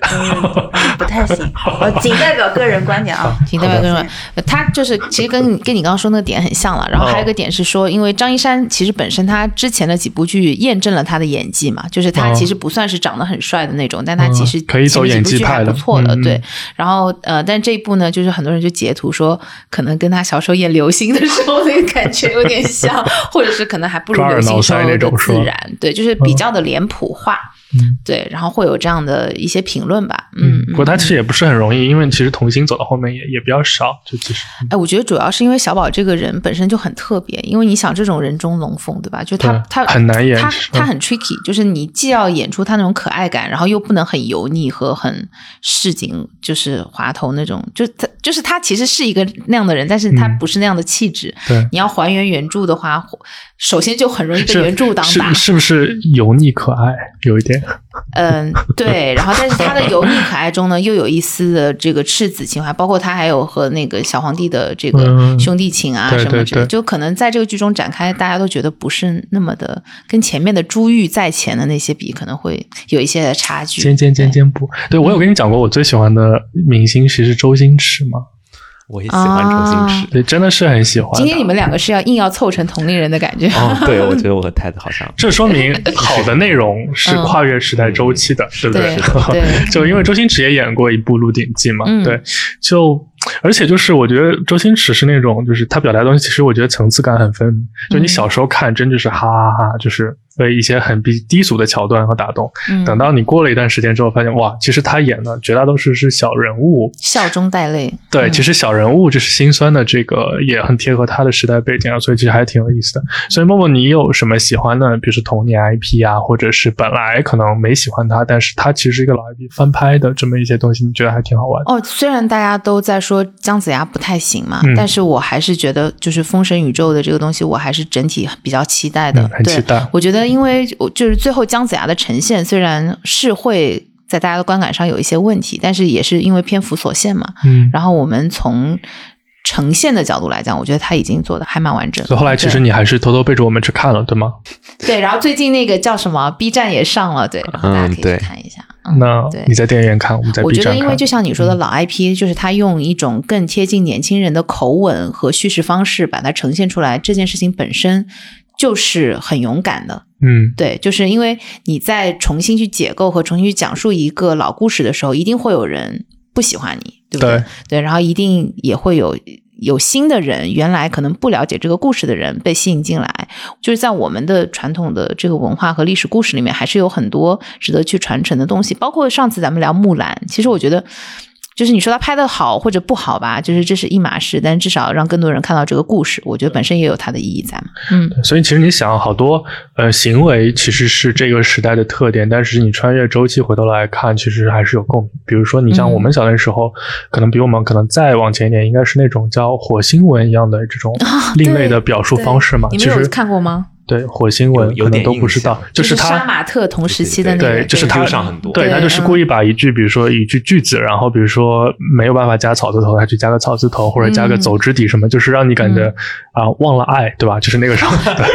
不太行。我 仅代表个人观点啊。仅代表个人，观点他就是其实跟你跟你刚刚说那个点很像了。然后还有一个点是说，因为张一山其实本身他之前的几部剧验证了他的演技嘛，就是他哦其实不算是长得很帅的那种，但他其实嗯可以走前面几部剧不错的，嗯对。然后呃，但这一部呢，就是很多人就截图说，可能跟他小时候演流星的时候那个感觉有点像，或者是可能还不如流星挠腮时候的那种自然，对，就是比较的脸谱化。嗯对，然后会有这样的一些评论吧，嗯，不过它其实也不是很容易，因为其实童星走到后面也也比较少，就其实哎，我觉得主要是因为小宝这个人本身就很特别，因为你想这种人中龙凤，对吧？就他他很难演他他很 tricky，就是你既要演出他那种可爱感，然后又不能很油腻和很市井，就是滑头那种，就他就是他其实是一个那样的人，但是他嗯不是那样的气质。对。你要还原原著的话，首先就很容易被原著当打是。是不是油腻可爱有一点？嗯，对，然后但是他的油腻可爱中呢，又有一丝的这个赤子情怀，包括他还有和那个小皇帝的这个嗯兄弟情啊什么之类的，对就可能在这个剧中展开，大家都觉得不是那么的跟前面的珠玉在前的那些比，可能会有一些的差距。尖尖尖尖不？对我有跟你讲过，我最喜欢的明星其实是周星驰嘛。我也喜欢周星驰。对，真的是很喜欢。今天你们两个是要硬要凑成同龄人的感觉。哦，对，我觉得我和 太子好像。这说明好的内容是跨越时代周期的，对不对？对，就因为周星驰也演过一部《鹿鼎记》嘛，嗯对，就而且就是我觉得周星驰是那种，就是他表达的东西，其实我觉得层次感很分明。就你小时候看，真就是哈哈哈，就是被一些很低低俗的桥段和打动。嗯等到你过了一段时间之后，发现哇，其实他演的绝大多数是小人物，笑中带泪。对，嗯其实小人物就是心酸的，这个也很贴合他的时代背景啊，所以其实还挺有意思的。所以默默，你有什么喜欢的，比如说童年 IP 啊，或者是本来可能没喜欢他，但是他其实是一个老 IP 翻拍的这么一些东西，你觉得还挺好玩的？哦，虽然大家都在说姜子牙不太行嘛，嗯但是我还是觉得，就是封神宇宙的这个东西，我还是整体比较期待的。嗯很期待我觉得，因为我就是最后姜子牙的呈现，虽然是会在大家的观感上有一些问题，但是也是因为篇幅所限嘛。嗯，然后我们从呈现的角度来讲，我觉得他已经做的还蛮完整的。所以后来其实你还是偷偷背着我们去看了，对吗？对，然后最近那个叫什么 B 站也上了，对，然后大家可以看一下。嗯那对你在电影院看，我们在我 B 觉得，因为就像你说的，老 IP 就是他用一种更贴近年轻人的口吻和叙事方式把它呈现出来，这件事情本身就是很勇敢的。嗯，对，就是因为你在重新去解构和重新去讲述一个老故事的时候，一定会有人不喜欢你，对不对？对然后一定也会有。有新的人，原来可能不了解这个故事的人被吸引进来，就是在我们的传统的这个文化和历史故事里面，还是有很多值得去传承的东西。包括上次咱们聊木兰，其实我觉得，就是你说他拍的好或者不好吧，就是这是一码事，但至少让更多人看到这个故事，我觉得本身也有它的意义在嘛。嗯，所以其实你想，好多呃行为其实是这个时代的特点，但是你穿越周期回头来看，其实还是有共鸣。比如说，你像嗯我们小的时候，可能比我们可能再往前一点，应该是那种叫火星文一样的这种另类的表述方式嘛。你们有看过吗？对火星文可能有有点都不知道印象，就是他杀马特同时期的那个，对，就是他对上很多对对他就是故意把一句，比如说一句句子，然后比如说没有办法加草字头，他去加个草字头，或者加个嗯走之底什么，就是让你感觉啊、忘了爱，对吧？就是那个时候，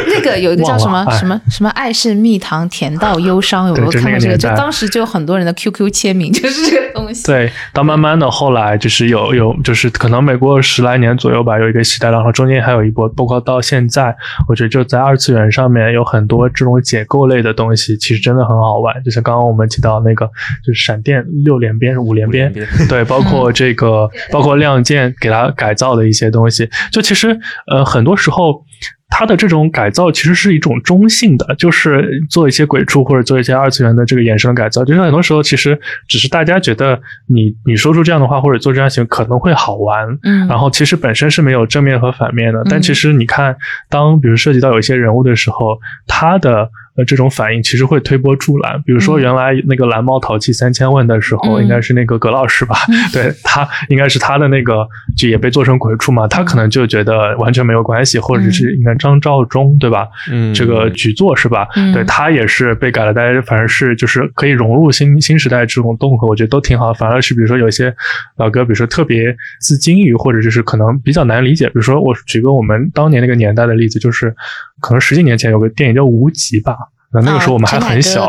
那个有一个叫什么什么什么爱是蜜糖，甜到忧伤，有没有看过这个？就当时就有很多人的 QQ 签名就是这个东西。对，到慢慢的后来就是有有就是可能每过十来年左右吧，有一个时代，然后中间还有一波，包括到现在，我觉得就在二次元上面有很多这种解构类的东西，其实真的很好玩。就像刚刚我们提到那个，就是闪电六连鞭、五连鞭五连鞭，对，包括这个，包括亮剑给它改造的一些东西，就其实呃很多时候。它的这种改造其实是一种中性的，就是做一些鬼畜或者做一些二次元的这个衍生改造。就像很多时候其实只是大家觉得你你说出这样的话或者做这样行为可能会好玩，嗯，然后其实本身是没有正面和反面的。但嗯其实你看，当比如涉及到有一些人物的时候，他的呃这种反应其实会推波助澜。比如说嗯原来那个蓝猫淘气三千问的时候，嗯应该是那个葛老师吧？对他应该是他的那个就也被做成鬼畜嘛，他可能就觉得完全没有关系，或者是应该张召忠对吧？嗯这个举作是吧？嗯对他也是被改了，大家反而是就是可以融入新新时代这种动和，我觉得都挺好。反而是比如说有一些老哥，比如说特别自金于，或者就是可能比较难理解。比如说我举个我们当年那个年代的例子，就是可能十几年前有个电影叫《无极》吧。那那个时候我们还很小，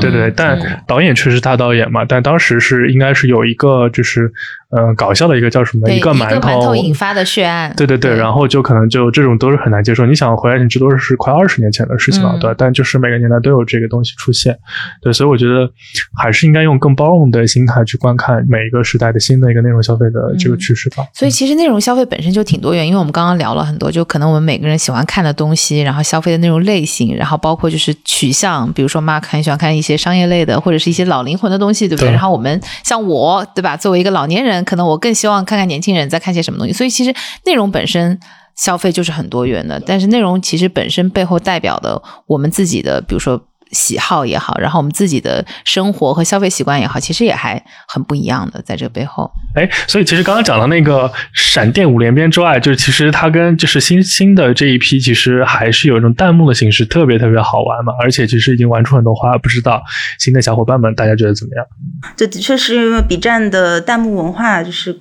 对对但嗯。导演确实是大导演嘛，但当时是应该是有一个就是呃搞笑的一个叫什么一个馒馒头引发的血案，对对对，然后就可能就这种都是很难接受。你想回来，你这都是快二十年前的事情了，嗯对。但就是每个年代都有这个东西出现，对，所以我觉得还是应该用更包容的心态去观看每一个时代的新的一个内容消费的这个趋势吧。所以其实内容消费本身就挺多元，因为我们刚刚聊了很多，就可能我们每个人喜欢看的东西，然后消费的内容类型，然后包括就是取向，比如说 Mark 很喜欢看一些商业类的，或者是一些老灵魂的东西，对不对？对然后我们像我，对吧？作为一个老年人，可能我更希望看看年轻人在看些什么东西。所以其实内容本身。消费就是很多元的，但是内容其实本身背后代表的我们自己的，比如说喜好也好，然后我们自己的生活和消费习惯也好，其实也还很不一样的，在这个背后。哎，所以其实刚刚讲到那个闪电五连鞭之外，就是其实它跟就是新新的这一批，其实还是有一种弹幕的形式，特别特别好玩嘛。而且其实已经玩出很多花，不知道新的小伙伴们大家觉得怎么样？这的确是因为 B 站的弹幕文化就是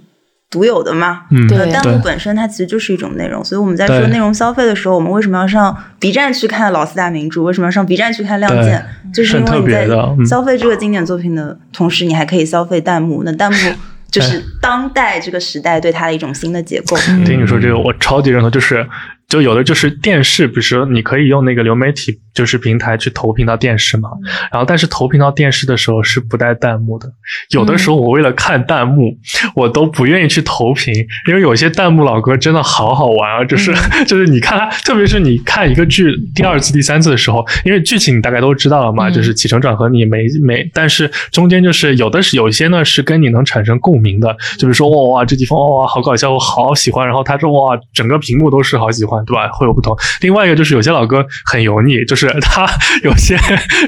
独有的嘛。嗯，弹幕本身它其实就是一种内容，所以我们在说内容消费的时候，我们为什么要上 B 站去看老四大名著？为什么要上 B 站去看《亮剑》？就是因为你在消费这个经典作品的同时，你还可以消费弹幕。那弹幕 就是当代这个时代对它的一种新的结构。听你说这个，我超级认同，就是。就有的就是电视，比如说你可以用那个流媒体就是平台去投屏到电视嘛，然后但是投屏到电视的时候是不带弹幕的。有的时候我为了看弹幕，我都不愿意去投屏，因为有些弹幕老哥真的好好玩啊，就是 就是你看，特别是你看一个剧第二次、第三次的时候，因为剧情你大概都知道了嘛，就是起承转合你没没，但是中间就是有的是有些呢是跟你能产生共鸣的，就比如说哇哇这地方哇哇好搞笑，我好喜欢，然后他说哇整个屏幕都是好喜欢。对吧？会有不同。另外一个就是有些老歌很油腻，就是 他有些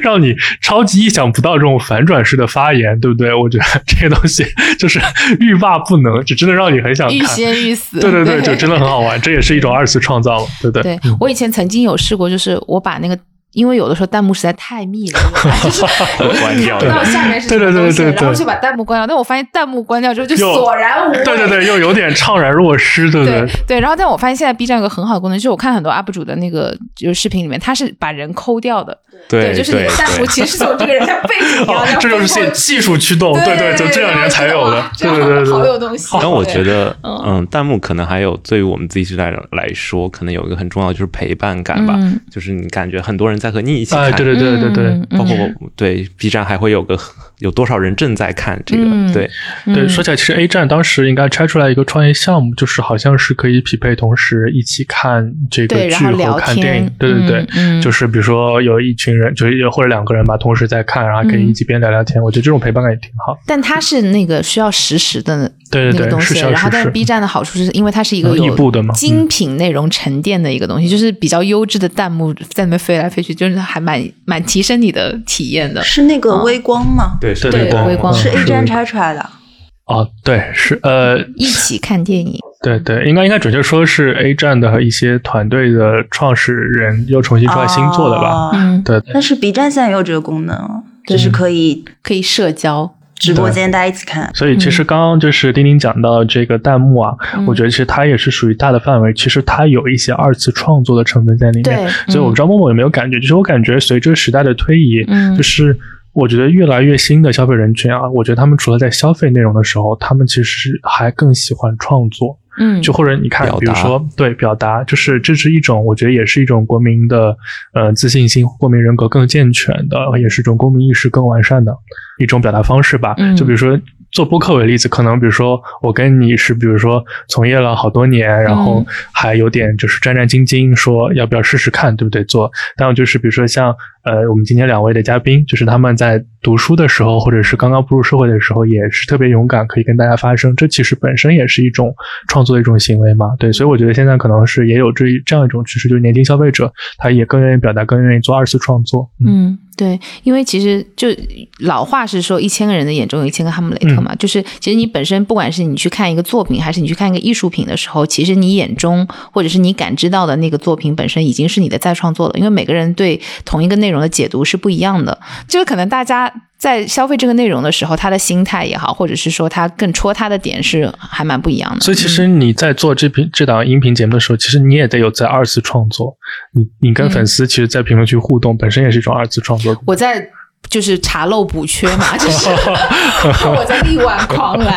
让你超级意想不到这种反转式的发言，对不对？我觉得 这些东西就是欲罢不能，就真的让你很想看。欲仙欲死。对对对，就真的很好玩，这也是一种二次创造，对不对？对我以前曾经有试过，就是我把那个。因为有的时候弹幕实在太密了，就是 关掉，不知道下面是什么东西，然后就把弹幕关掉。但我发现弹幕关掉之后就索然无味，对对对，又有点怅然若失，对不对？对。然后，但我发现现在 B 站有个很好的功能，就是我看很多 UP 主的那个就是视频里面，他是把人抠掉的。对，就是你的弹幕其实是从这个人的背景一样，这就是技术驱动，对对，就这两年才有的，对对对，好有东西。但我觉得，嗯，弹幕可能还有对于我们自己时代来说，可能有一个很重要就是陪伴感吧，就是你感觉很多人在和你一起看，对对对对对，包括我对 B 站还会有个。有多少人正在看这个？对对，说起来，其实 A 站当时应该拆出来一个创业项目，就是好像是可以匹配同时一起看这个剧和看电影。对对对，就是比如说有一群人，就是或者两个人吧，同时在看，然后可以一起边聊聊天。我觉得这种陪伴感也挺好。但它是那个需要实时的对对对东西，然后但是 B 站的好处是因为它是一个有精品内容沉淀的一个东西，就是比较优质的弹幕在那边飞来飞去，就是还蛮蛮提升你的体验的。是那个微光吗？对。对，微光是 A 站拆出来的。哦，对，是呃，一起看电影。对对，应该应该准确说是 A 站的一些团队的创始人又重新出来新做的吧？嗯，对。但是 B 站现在也有这个功能，就是可以可以社交直播间大家一起看。所以其实刚刚就是丁丁讲到这个弹幕啊，我觉得其实它也是属于大的范围，其实它有一些二次创作的成分在里面。所以我不知道默默有没有感觉，就是我感觉随着时代的推移，嗯，就是。我觉得越来越新的消费人群啊，我觉得他们除了在消费内容的时候，他们其实还更喜欢创作。嗯，就或者你看，比如说对表达，就是这是一种，我觉得也是一种国民的呃自信心、国民人格更健全的，也是一种公民意识更完善的一种表达方式吧。就比如说。做播客为例子，可能比如说我跟你是，比如说从业了好多年，然后还有点就是战战兢兢，说要不要试试看，对不对？做，但有就是比如说像呃，我们今天两位的嘉宾，就是他们在读书的时候，或者是刚刚步入社会的时候，也是特别勇敢，可以跟大家发声，这其实本身也是一种创作的一种行为嘛。对，所以我觉得现在可能是也有这这样一种趋势，就是年轻消费者他也更愿意表达，更愿意做二次创作。嗯。对，因为其实就老话是说，一千个人的眼中有一千个哈姆雷特嘛。就是其实你本身不管是你去看一个作品，还是你去看一个艺术品的时候，其实你眼中或者是你感知到的那个作品本身已经是你的再创作了。因为每个人对同一个内容的解读是不一样的，就是可能大家。在消费这个内容的时候，他的心态也好，或者是说他更戳他的点是还蛮不一样的。所以其实你在做这频这档音频节目的时候，其实你也得有在二次创作。你你跟粉丝其实，在评论区互动本身也是一种二次创作。我在。就是查漏补缺嘛，就是 我在力挽狂澜，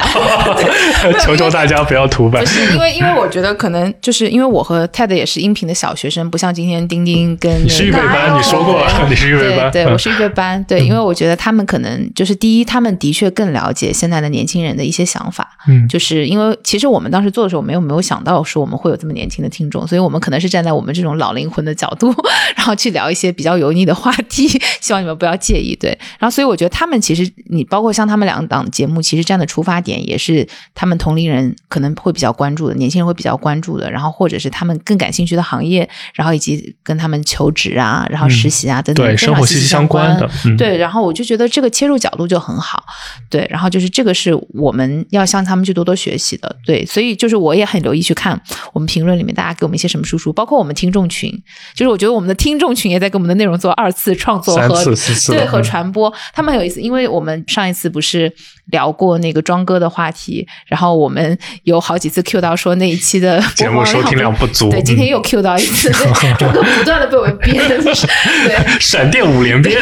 求求大家不要涂版。不是因为，因为我觉得可能就是因为我和 Ted 也是音频的小学生，不像今天丁丁跟你是预备班，你说过你是预备班，对我是预备班，对，因为我觉得他们可能就是第一，他们的确更了解现在的年轻人的一些想法，嗯，就是因为其实我们当时做的时候，没有没有想到说我们会有这么年轻的听众，所以我们可能是站在我们这种老灵魂的角度，然后去聊一些比较油腻的话题，希望你们不要介意。对，然后所以我觉得他们其实，你包括像他们两档节目，其实这样的出发点也是他们同龄人可能会比较关注的，年轻人会比较关注的，然后或者是他们更感兴趣的行业，然后以及跟他们求职啊，然后实习啊等等，对生活息息相关的，对。然后我就觉得这个切入角度就很好，对。然后就是这个是我们要向他们去多多学习的，对。所以就是我也很留意去看我们评论里面大家给我们一些什么输出，包括我们听众群，就是我觉得我们的听众群也在给我们的内容做二次创作和对和。传播他们很有意思，因为我们上一次不是聊过那个庄哥的话题，然后后我们有好几次 Q 到说那一期的 节目收听量不足，对，今天又 Q 到一次，庄哥不断的被我们编，对，闪电五连鞭。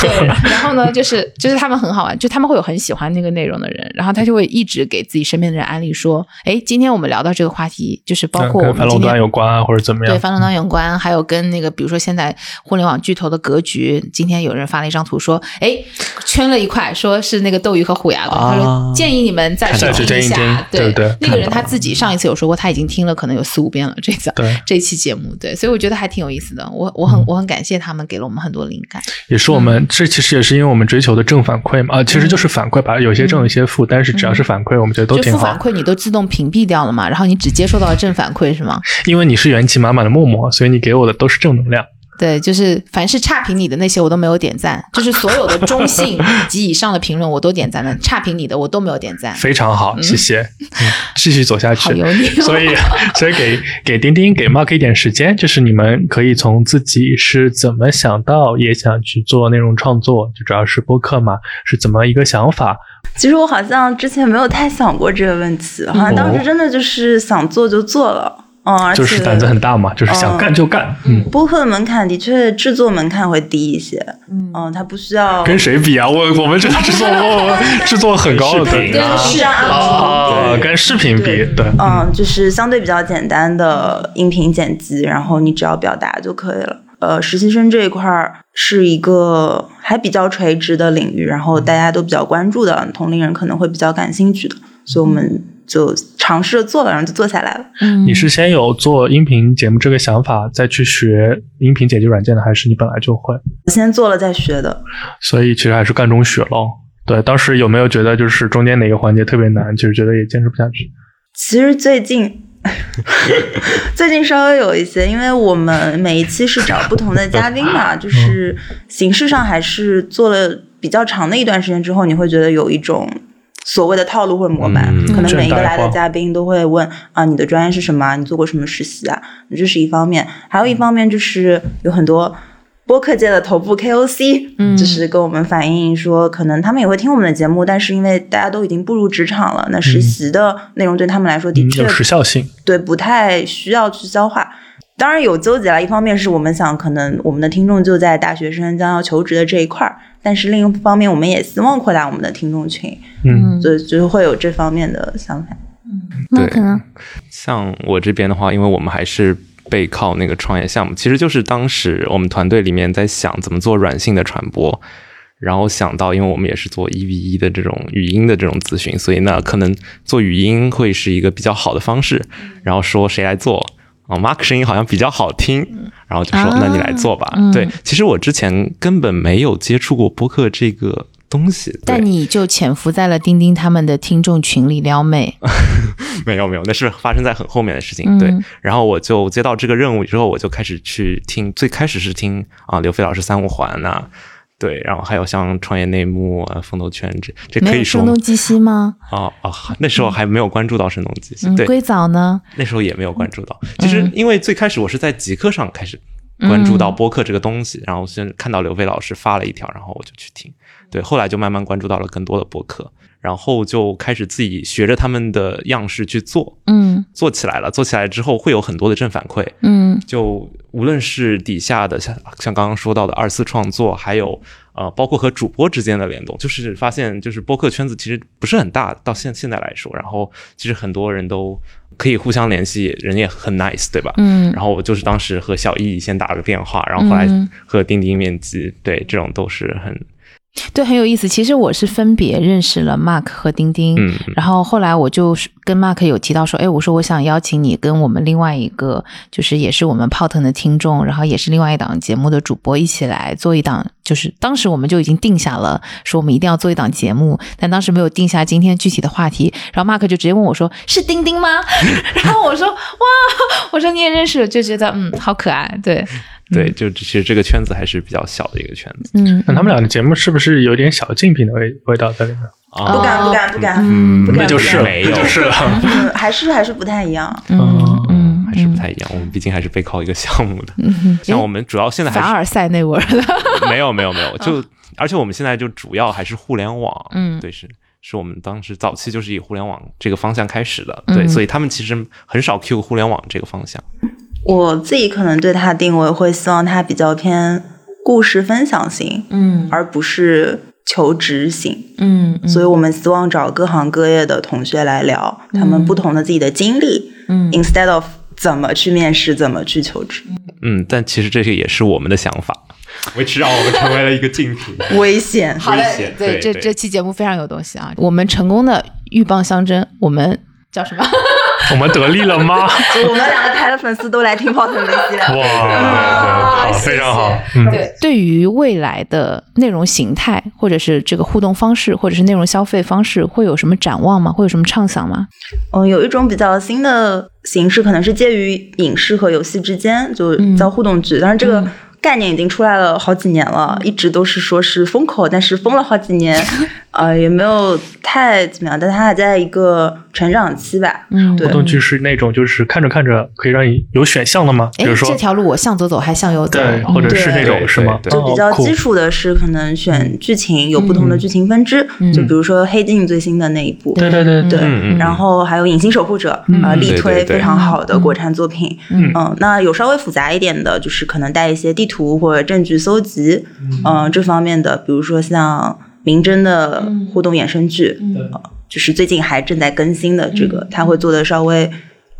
对，然后呢，就是 就是他们很好玩，就他们会有很喜欢那个内容的人，然后他就会一直给自己身边的人安利说，哎，今天我们聊到这个话题，就是包括我们反垄断有关啊，或者怎么样？对，反垄断有关，还有跟那个比如说现在互联网巨头的格局，今天有人发了一张图说，哎，圈了一块，说是那个斗鱼和虎牙的，他说建议你们再去听一下，对对，那个人他自己上一次有说过，他已经听了可能有四五遍了，这次这期节目，对，所以我觉得还挺有意思的，我我很我很感谢他们给了我们很多灵感，也是我们这其实也是因为我们追求的正反馈嘛，啊，其实就是反馈吧，有些正有些负，但是只要是反馈，我们觉得都挺好。负反馈你都自动屏蔽掉了嘛，然后你只接受到了正反馈是吗？因为你是元气满满的默默，所以你给我的都是正能量。对，就是凡是差评你的那些我都没有点赞，就是所有的中性及以上的评论我都点赞了，差评你的我都没有点赞。非常好，谢谢，继续走下去。好油腻。所以，所以给给钉钉给 Mark 一点时间，就是你们可以从自己是怎么想到也想去做内容创作，就主要是播客嘛，是怎么一个想法？其实我好像之前没有太想过这个问题，好像当时真的就是想做就做了。嗯，就是胆子很大嘛，就是想干就干。嗯，播客的门槛的确制作门槛会低一些。嗯，它不需要跟谁比啊？我我们这个制作 制作很高的，跟视频啊，跟视频比，对。嗯，就是相对比较简单的音频剪辑，然后你只要表达就可以了。呃，实习生这一块儿是一个还比较垂直的领域，然后大家都比较关注的，同龄人可能会比较感兴趣的，所以我们。就尝试着做了，然后就做下来了。你是先有做音频节目这个想法，再去学音频剪辑软件的，还是你本来就会？先做了再学的。所以其实还是干中学咯。对，当时有没有觉得就是中间哪个环节特别难，就是觉得也坚持不下去？其实最近，最近稍微有一些，因为我们每一期是找不同的嘉宾嘛，就是形式上还是做了比较长的一段时间之后，你会觉得有一种。所谓的套路或者模板，可能每一个来的嘉宾都会问啊，你的专业是什么？你做过什么实习啊？这是一方面，还有一方面就是有很多播客界的头部 KOC，嗯，就是跟我们反映说，可能他们也会听我们的节目，但是因为大家都已经步入职场了，那实习的内容对他们来说的确有时效性，对，不太需要去消化。当然有纠结了，一方面是我们想，可能我们的听众就在大学生将要求职的这一块儿，但是另一方面，我们也希望扩大我们的听众群，嗯，所以就是会有这方面的想法。嗯，那可能像我这边的话，因为我们还是背靠那个创业项目，其实就是当时我们团队里面在想怎么做软性的传播，然后想到，因为我们也是做一 v 一的这种语音的这种咨询，所以那可能做语音会是一个比较好的方式，然后说谁来做。哦，Mark 声音好像比较好听，然后就说：“那你来做吧。”对，其实我之前根本没有接触过播客这个东西，但你就潜伏在了钉钉他们的听众群里撩妹。没有没有，那是发生在很后面的事情。对，然后我就接到这个任务之后，我就开始去听，最开始是听啊刘飞老师三五环呐。对，然后还有像创业内幕啊、风投圈这这可以说声东击西吗？啊 啊，那时候还没有关注到声东击西。对，硅藻呢？那时候也没有关注到。其实因为最开始我是在极客上开始关注到播客这个东西，然后先看到刘飞老师发了一条，然后我就去听。对，后来就慢慢关注到了更多的播客。然后就开始自己学着他们的样式去做，嗯，做起来了。做起来之后会有很多的正反馈，嗯，就无论是底下的像像刚刚说到的二次创作，还有呃，包括和主播之间的联动，就是发现就是播客圈子其实不是很大，到现现在来说，然后其实很多人都可以互相联系，人也很 nice，对吧？嗯，然后我就是当时和小易先打了个电话，然后后来和钉钉面基，对，这种都是很。对，很有意思。其实我是分别认识了 Mark 和丁丁，嗯，然后后来我就跟 Mark 有提到说，哎，我说我想邀请你跟我们另外一个，就是也是我们泡腾的听众，然后也是另外一档节目的主播一起来做一档，就是当时我们就已经定下了，说我们一定要做一档节目，但当时没有定下今天具体的话题。然后 Mark 就直接问我说：“是丁丁吗？” 然后我说：“哇，我说你也认识，就觉得嗯，好可爱。”对。对，就其实这个圈子还是比较小的一个圈子。嗯，那他们俩的节目是不是有点小竞品的味味道在里面？啊，不敢，不敢，不敢。嗯，那就是没有，是了。嗯，还是还是不太一样。嗯嗯，还是不太一样。我们毕竟还是背靠一个项目的。像我们主要现在还凡尔赛那味儿的。没有没有没有，就而且我们现在就主要还是互联网。嗯，对是。是我们当时早期就是以互联网这个方向开始的，对，嗯所以他们其实很少 Q 互联网这个方向。我自己可能对它的定位会希望它比较偏故事分享型，嗯而不是求职型。嗯所以我们希望找各行各业的同学来聊他们不同的自己的经历、嗯 i n s t e a d of 怎么去面试，怎么去求职。嗯，但其实这些也是我们的想法，which 让我们成为了一个竞品。危险，好的危险，对，这这期节目非常有东西啊！我们成功的鹬蚌相争，我们叫什么？我们得利了吗？我们两个台的粉丝都来听 Pot 雷西了。哇，好，非常好，嗯，对，对于未来的内容形态，或者是这个互动方式，或者是内容消费方式，会有什么展望吗？会有什么畅想吗？嗯，有一种比较新的形式，可能是介于影视和游戏之间，就叫互动剧。当然，这个概念已经出来了好几年了，一直都是说是风口，但是封了好几年，呃，也没有太怎么样，但他还在一个成长期吧。嗯对互动剧是那种就是看着看着可以让你有选项的吗？比哎，如说这条路我向左走还向右走？对，或者是那种对是吗？就比较基础的是，可能选剧情有不同的剧情分支，就比如说《黑镜》最新的那一部，对对对对，然后还有《隐形守护者》啊、力推非常好的国产作品。嗯那有稍微复杂一点的，就是可能带一些地图或者证据搜集，嗯、这方面的，比如说像明侦的互动衍生剧，呃就是最近还正在更新的这个，它会做的稍微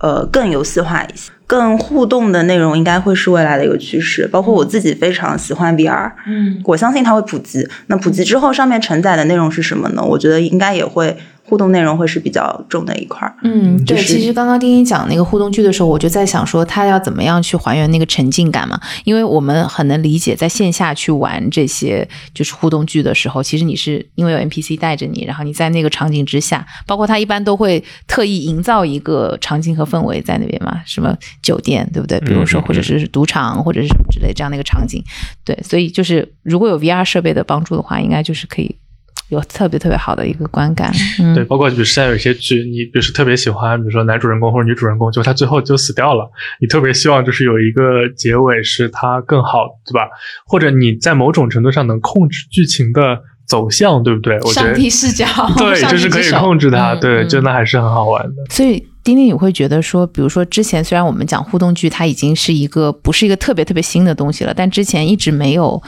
呃更游戏化一些。更互动的内容应该会是未来的一个趋势，包括我自己非常喜欢 VR，嗯，我相信它会普及。那普及之后，上面承载的内容是什么呢？我觉得应该也会互动内容会是比较重的一块儿。嗯，对，就是其实刚刚丁丁讲那个互动剧的时候，我就在想说，他要怎么样去还原那个沉浸感嘛？因为我们很能理解，在线下去玩这些就是互动剧的时候，其实你是因为有 NPC 带着你，然后你在那个场景之下，包括他一般都会特意营造一个场景和氛围在那边嘛，什么酒店，对不对？比如说或者是赌场或者是什么之类这样的一个场景，对，所以就是如果有 VR 设备的帮助的话，应该就是可以有特别特别好的一个观感。嗯，对，包括比如现在有一些剧，你比如说特别喜欢，比如说男主人公或者女主人公，就他最后就死掉了，你特别希望就是有一个结尾是他更好，对吧？或者你在某种程度上能控制剧情的走向，对不对？我觉上帝视角，对，就是可以控制它，嗯对，嗯就那还是很好玩的。所以丁丁，你会觉得说，比如说之前虽然我们讲互动剧，它已经是一个不是一个特别特别新的东西了，但之前一直没有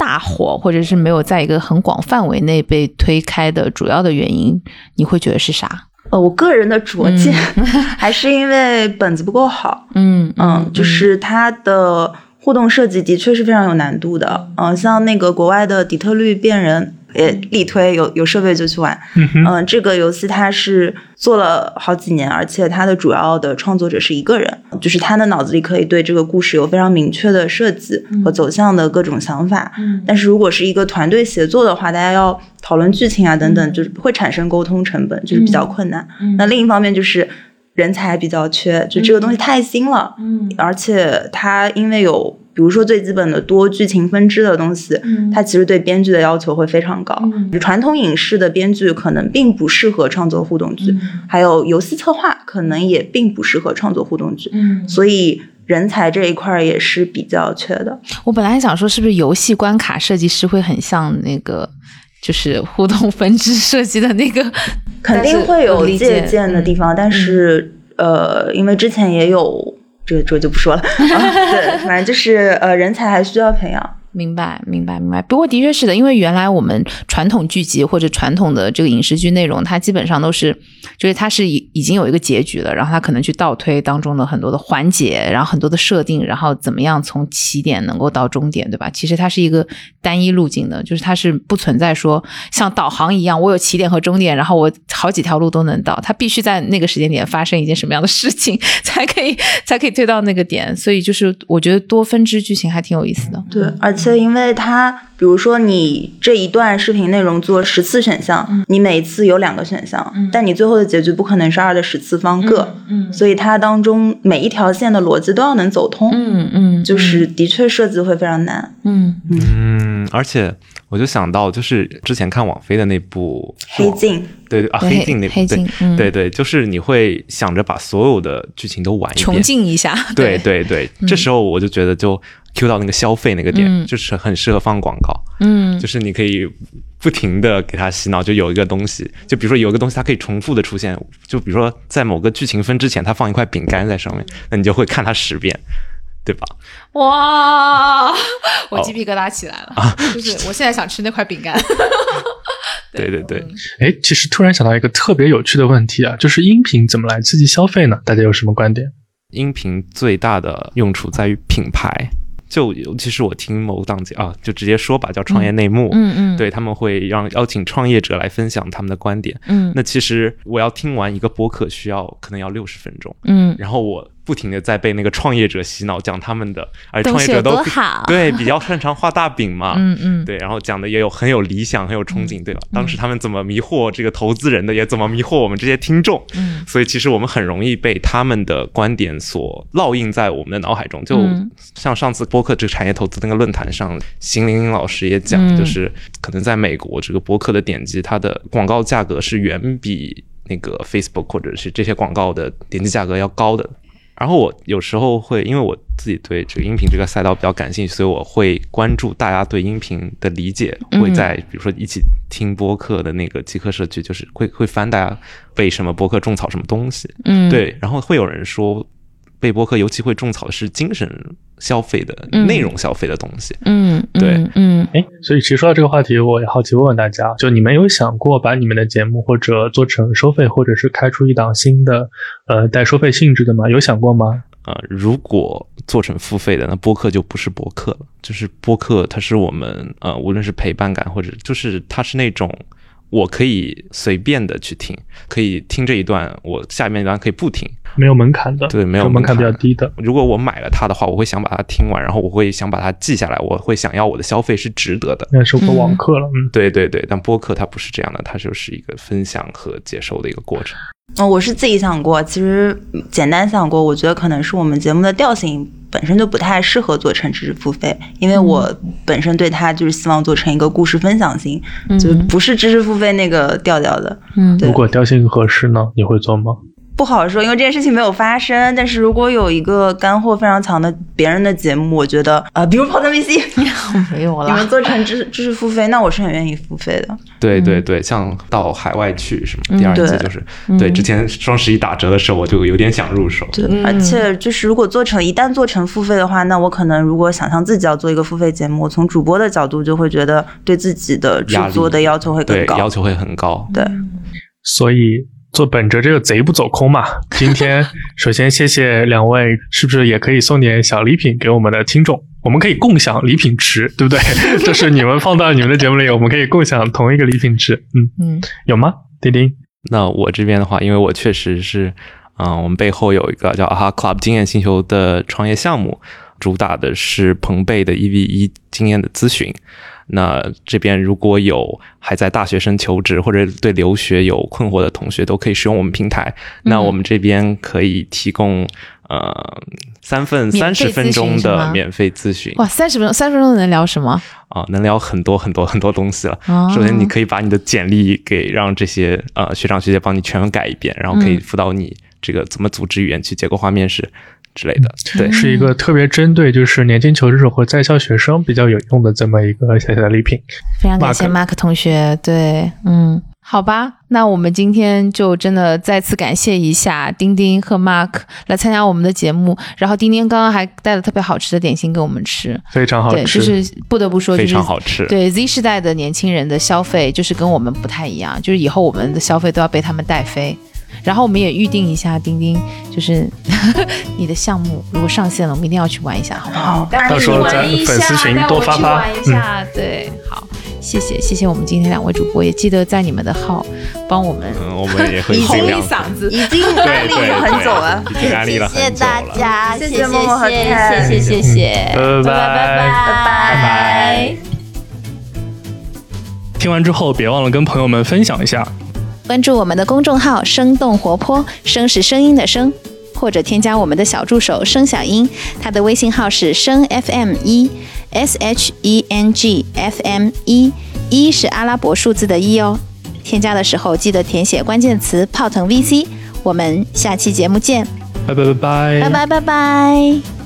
大火，或者是没有在一个很广范围内被推开的主要的原因，你会觉得是啥？呃，我个人的拙见、还是因为本子不够好。嗯嗯，就是它的互动设计的确是非常有难度的。嗯、像那个国外的底特律变人。也力推有有设备就去玩，嗯、这个游戏它是做了好几年，而且它的主要的创作者是一个人，就是他的脑子里可以对这个故事有非常明确的设计和走向的各种想法。嗯。但是如果是一个团队协作的话，大家要讨论剧情啊等等，就是会产生沟通成本，就是比较困难。那另一方面就是人才比较缺，就这个东西太新了，嗯。而且它因为有。比如说最基本的多剧情分支的东西，嗯。它其实对编剧的要求会非常高。传统影视的编剧可能并不适合创作互动剧，还有游戏策划可能也并不适合创作互动剧，嗯，所以人才这一块儿也是比较缺的。我本来还想说，是不是游戏关卡设计师会很像那个，就是互动分支设计的那个，肯定会有借鉴的地方，但是、呃，因为之前也有这这就不说了，啊、对，反正就是呃，人才还需要培养。明白，明白，明白。不过的确是的，因为原来我们传统剧集或者传统的这个影视剧内容，它基本上都是，就是它是已已经有一个结局了，然后它可能去倒推当中的很多的环节，然后很多的设定，然后怎么样从起点能够到终点，对吧？其实它是一个单一路径的，就是它是不存在说像导航一样，我有起点和终点，然后我好几条路都能到，它必须在那个时间点发生一件什么样的事情，才可以才可以推到那个点。所以就是我觉得多分支剧情还挺有意思的。对，而且且因为它，比如说你这一段视频内容做十次选项，你每次有两个选项，但你最后的结局不可能是二的十次方个，嗯所以它当中每一条线的逻辑都要能走通。嗯嗯嗯，就是的确设计会非常难。嗯嗯，而且我就想到，就是之前看网飞的那部黑镜，对对啊，黑镜那部，黑镜对、嗯对对，就是你会想着把所有的剧情都玩一遍，穷尽一下，对对对，这时候我就觉得就 Q 到那个消费那个点，嗯就是很适合放广告，嗯就是你可以不停的给他洗脑，就有一个东西，就比如说有一个东西它可以重复的出现，就比如说在某个剧情分之前，它放一块饼干在上面，那你就会看它十遍。对吧？哇，我哦鸡皮疙瘩起来了，啊就是我现在想吃那块饼干。对对对，哎，其实突然想到一个特别有趣的问题啊，就是音频怎么来刺激消费呢？大家有什么观点？音频最大的用处在于品牌，就尤其是我听某档节啊，就直接说吧，叫创业内幕，嗯嗯，对他们会让邀请创业者来分享他们的观点。嗯。那其实我要听完一个播客需要可能要六十分钟，嗯，然后我不停的在被那个创业者洗脑，讲他们的，而创业者都对比较擅长画大饼嘛，嗯嗯，对，然后讲的也有很有理想，很有憧憬，对吧？当时他们怎么迷惑这个投资人的，也怎么迷惑我们这些听众，嗯。所以其实我们很容易被他们的观点所烙印在我们的脑海中。就嗯。像上次播客这个产业投资那个论坛上，邢玲玲老师也讲，嗯。就是可能在美国这个播客的点击，它的广告价格是远比那个 Facebook 或者是这些广告的点击价格要高的。然后我有时候会，因为我自己对这个音频这个赛道比较感兴趣，所以我会关注大家对音频的理解，嗯。会在比如说一起听播客的那个极客社区，就是会会翻大家被什么播客种草什么东西，嗯，对，然后会有人说被播客尤其会种草的是精神消费的、嗯内容消费的东西，嗯，嗯对嗯嗯哎，所以其实说到这个话题，我也好奇问问大家，就你们有想过把你们的节目或者做成收费，或者是开出一档新的呃带收费性质的吗？有想过吗？呃，如果做成付费的，那播客就不是播客了。就是播客，它是我们呃，无论是陪伴感，或者就是它是那种我可以随便的去听，可以听这一段，我下面一段可以不听。没有门槛的，对没有门槛比较低的。如果我买了它的话，我会想把它听完，然后我会想把它记下来，我会想要我的消费是值得的。那是个网课了，嗯，对对对，但播客它不是这样的，它就是一个分享和接收的一个过程。嗯，我是自己想过，其实嗯简单想过，我觉得可能是我们节目的调性本身就不太适合做成知识付费，因为我本身对它就是希望做成一个故事分享型，就不是知识付费那个调调的。嗯如果调性合适呢，你会做吗？不好说，因为这件事情没有发生。但是如果有一个干货非常强的别人的节目，我觉得呃，比如跑团 VC，没有了你们做成知识知识付费，那我是很愿意付费的。对对对，像到海外去什么，嗯第二季就是对之前双十一打折的时候，我就有点想入手。对，嗯而且就是如果做成一旦做成付费的话，那我可能如果想象自己要做一个付费节目，我从主播的角度就会觉得对自己的制作的要求会更，高。要求会很高。对，所以做本着这个贼不走空嘛，今天 首先谢谢两位，是不是也可以送点小礼品给我们的听众？我们可以共享礼品池，对不对？就是你们放到你们的节目里，我们可以共享同一个礼品池。嗯，嗯有吗？丁丁，那我这边的话，因为我确实是，嗯、我们背后有一个叫 AHA Club 经验星球的创业项目，主打的是朋贝的一 v 一经验的咨询。那这边如果有还在大学生求职或者对留学有困惑的同学，都可以使用我们平台。那我们这边可以提供呃三份三十分钟的免费咨询哇，三十分钟，三十分钟能聊什么？啊，能聊很多很多很多东西了。哦首先，你可以把你的简历给让这些呃学长学姐帮你全改一遍，然后可以嗯辅导你这个怎么组织语言去结构化面试之类的。对，是一个特别针对就是年轻求职者或在校学生比较有用的这么一个小小的礼品。非常感谢 Mark 同学，对，嗯，好吧，那我们今天就真的再次感谢一下丁丁和 Mark 来参加我们的节目，然后丁丁刚刚还带了特别好吃的点心给我们吃，非常好对，吃，就是不得不说，就非常好吃。对 Z 世代的年轻人的消费就是跟我们不太一样，就是以后我们的消费都要被他们带飞。然后我们也预定一下钉钉，就是 你的项目如果上线了，我们一定要去玩一下，好不好？好，到时候在粉丝群多发发去玩一下，对，好，谢谢谢谢我们今天两位主播，也记得在你们的号帮我们嗯，我们也会已 经尽量。嗓子。已经对安利了很久了。已经安利了谢谢很久大了。家，谢谢谢默默和谢谢谢谢谢，拜拜拜拜拜拜。听完之后，别忘了跟朋友们分享一下。关注我们的公众号“生动活泼”，声是声音的声，或者添加我们的小助手“声小英”，他的微信号是“声 FM 一 S H E N G F M 一”，一是阿拉伯数字的一哦。添加的时候记得填写关键词“泡腾 VC”。我们下期节目见，拜拜拜拜，拜拜拜拜。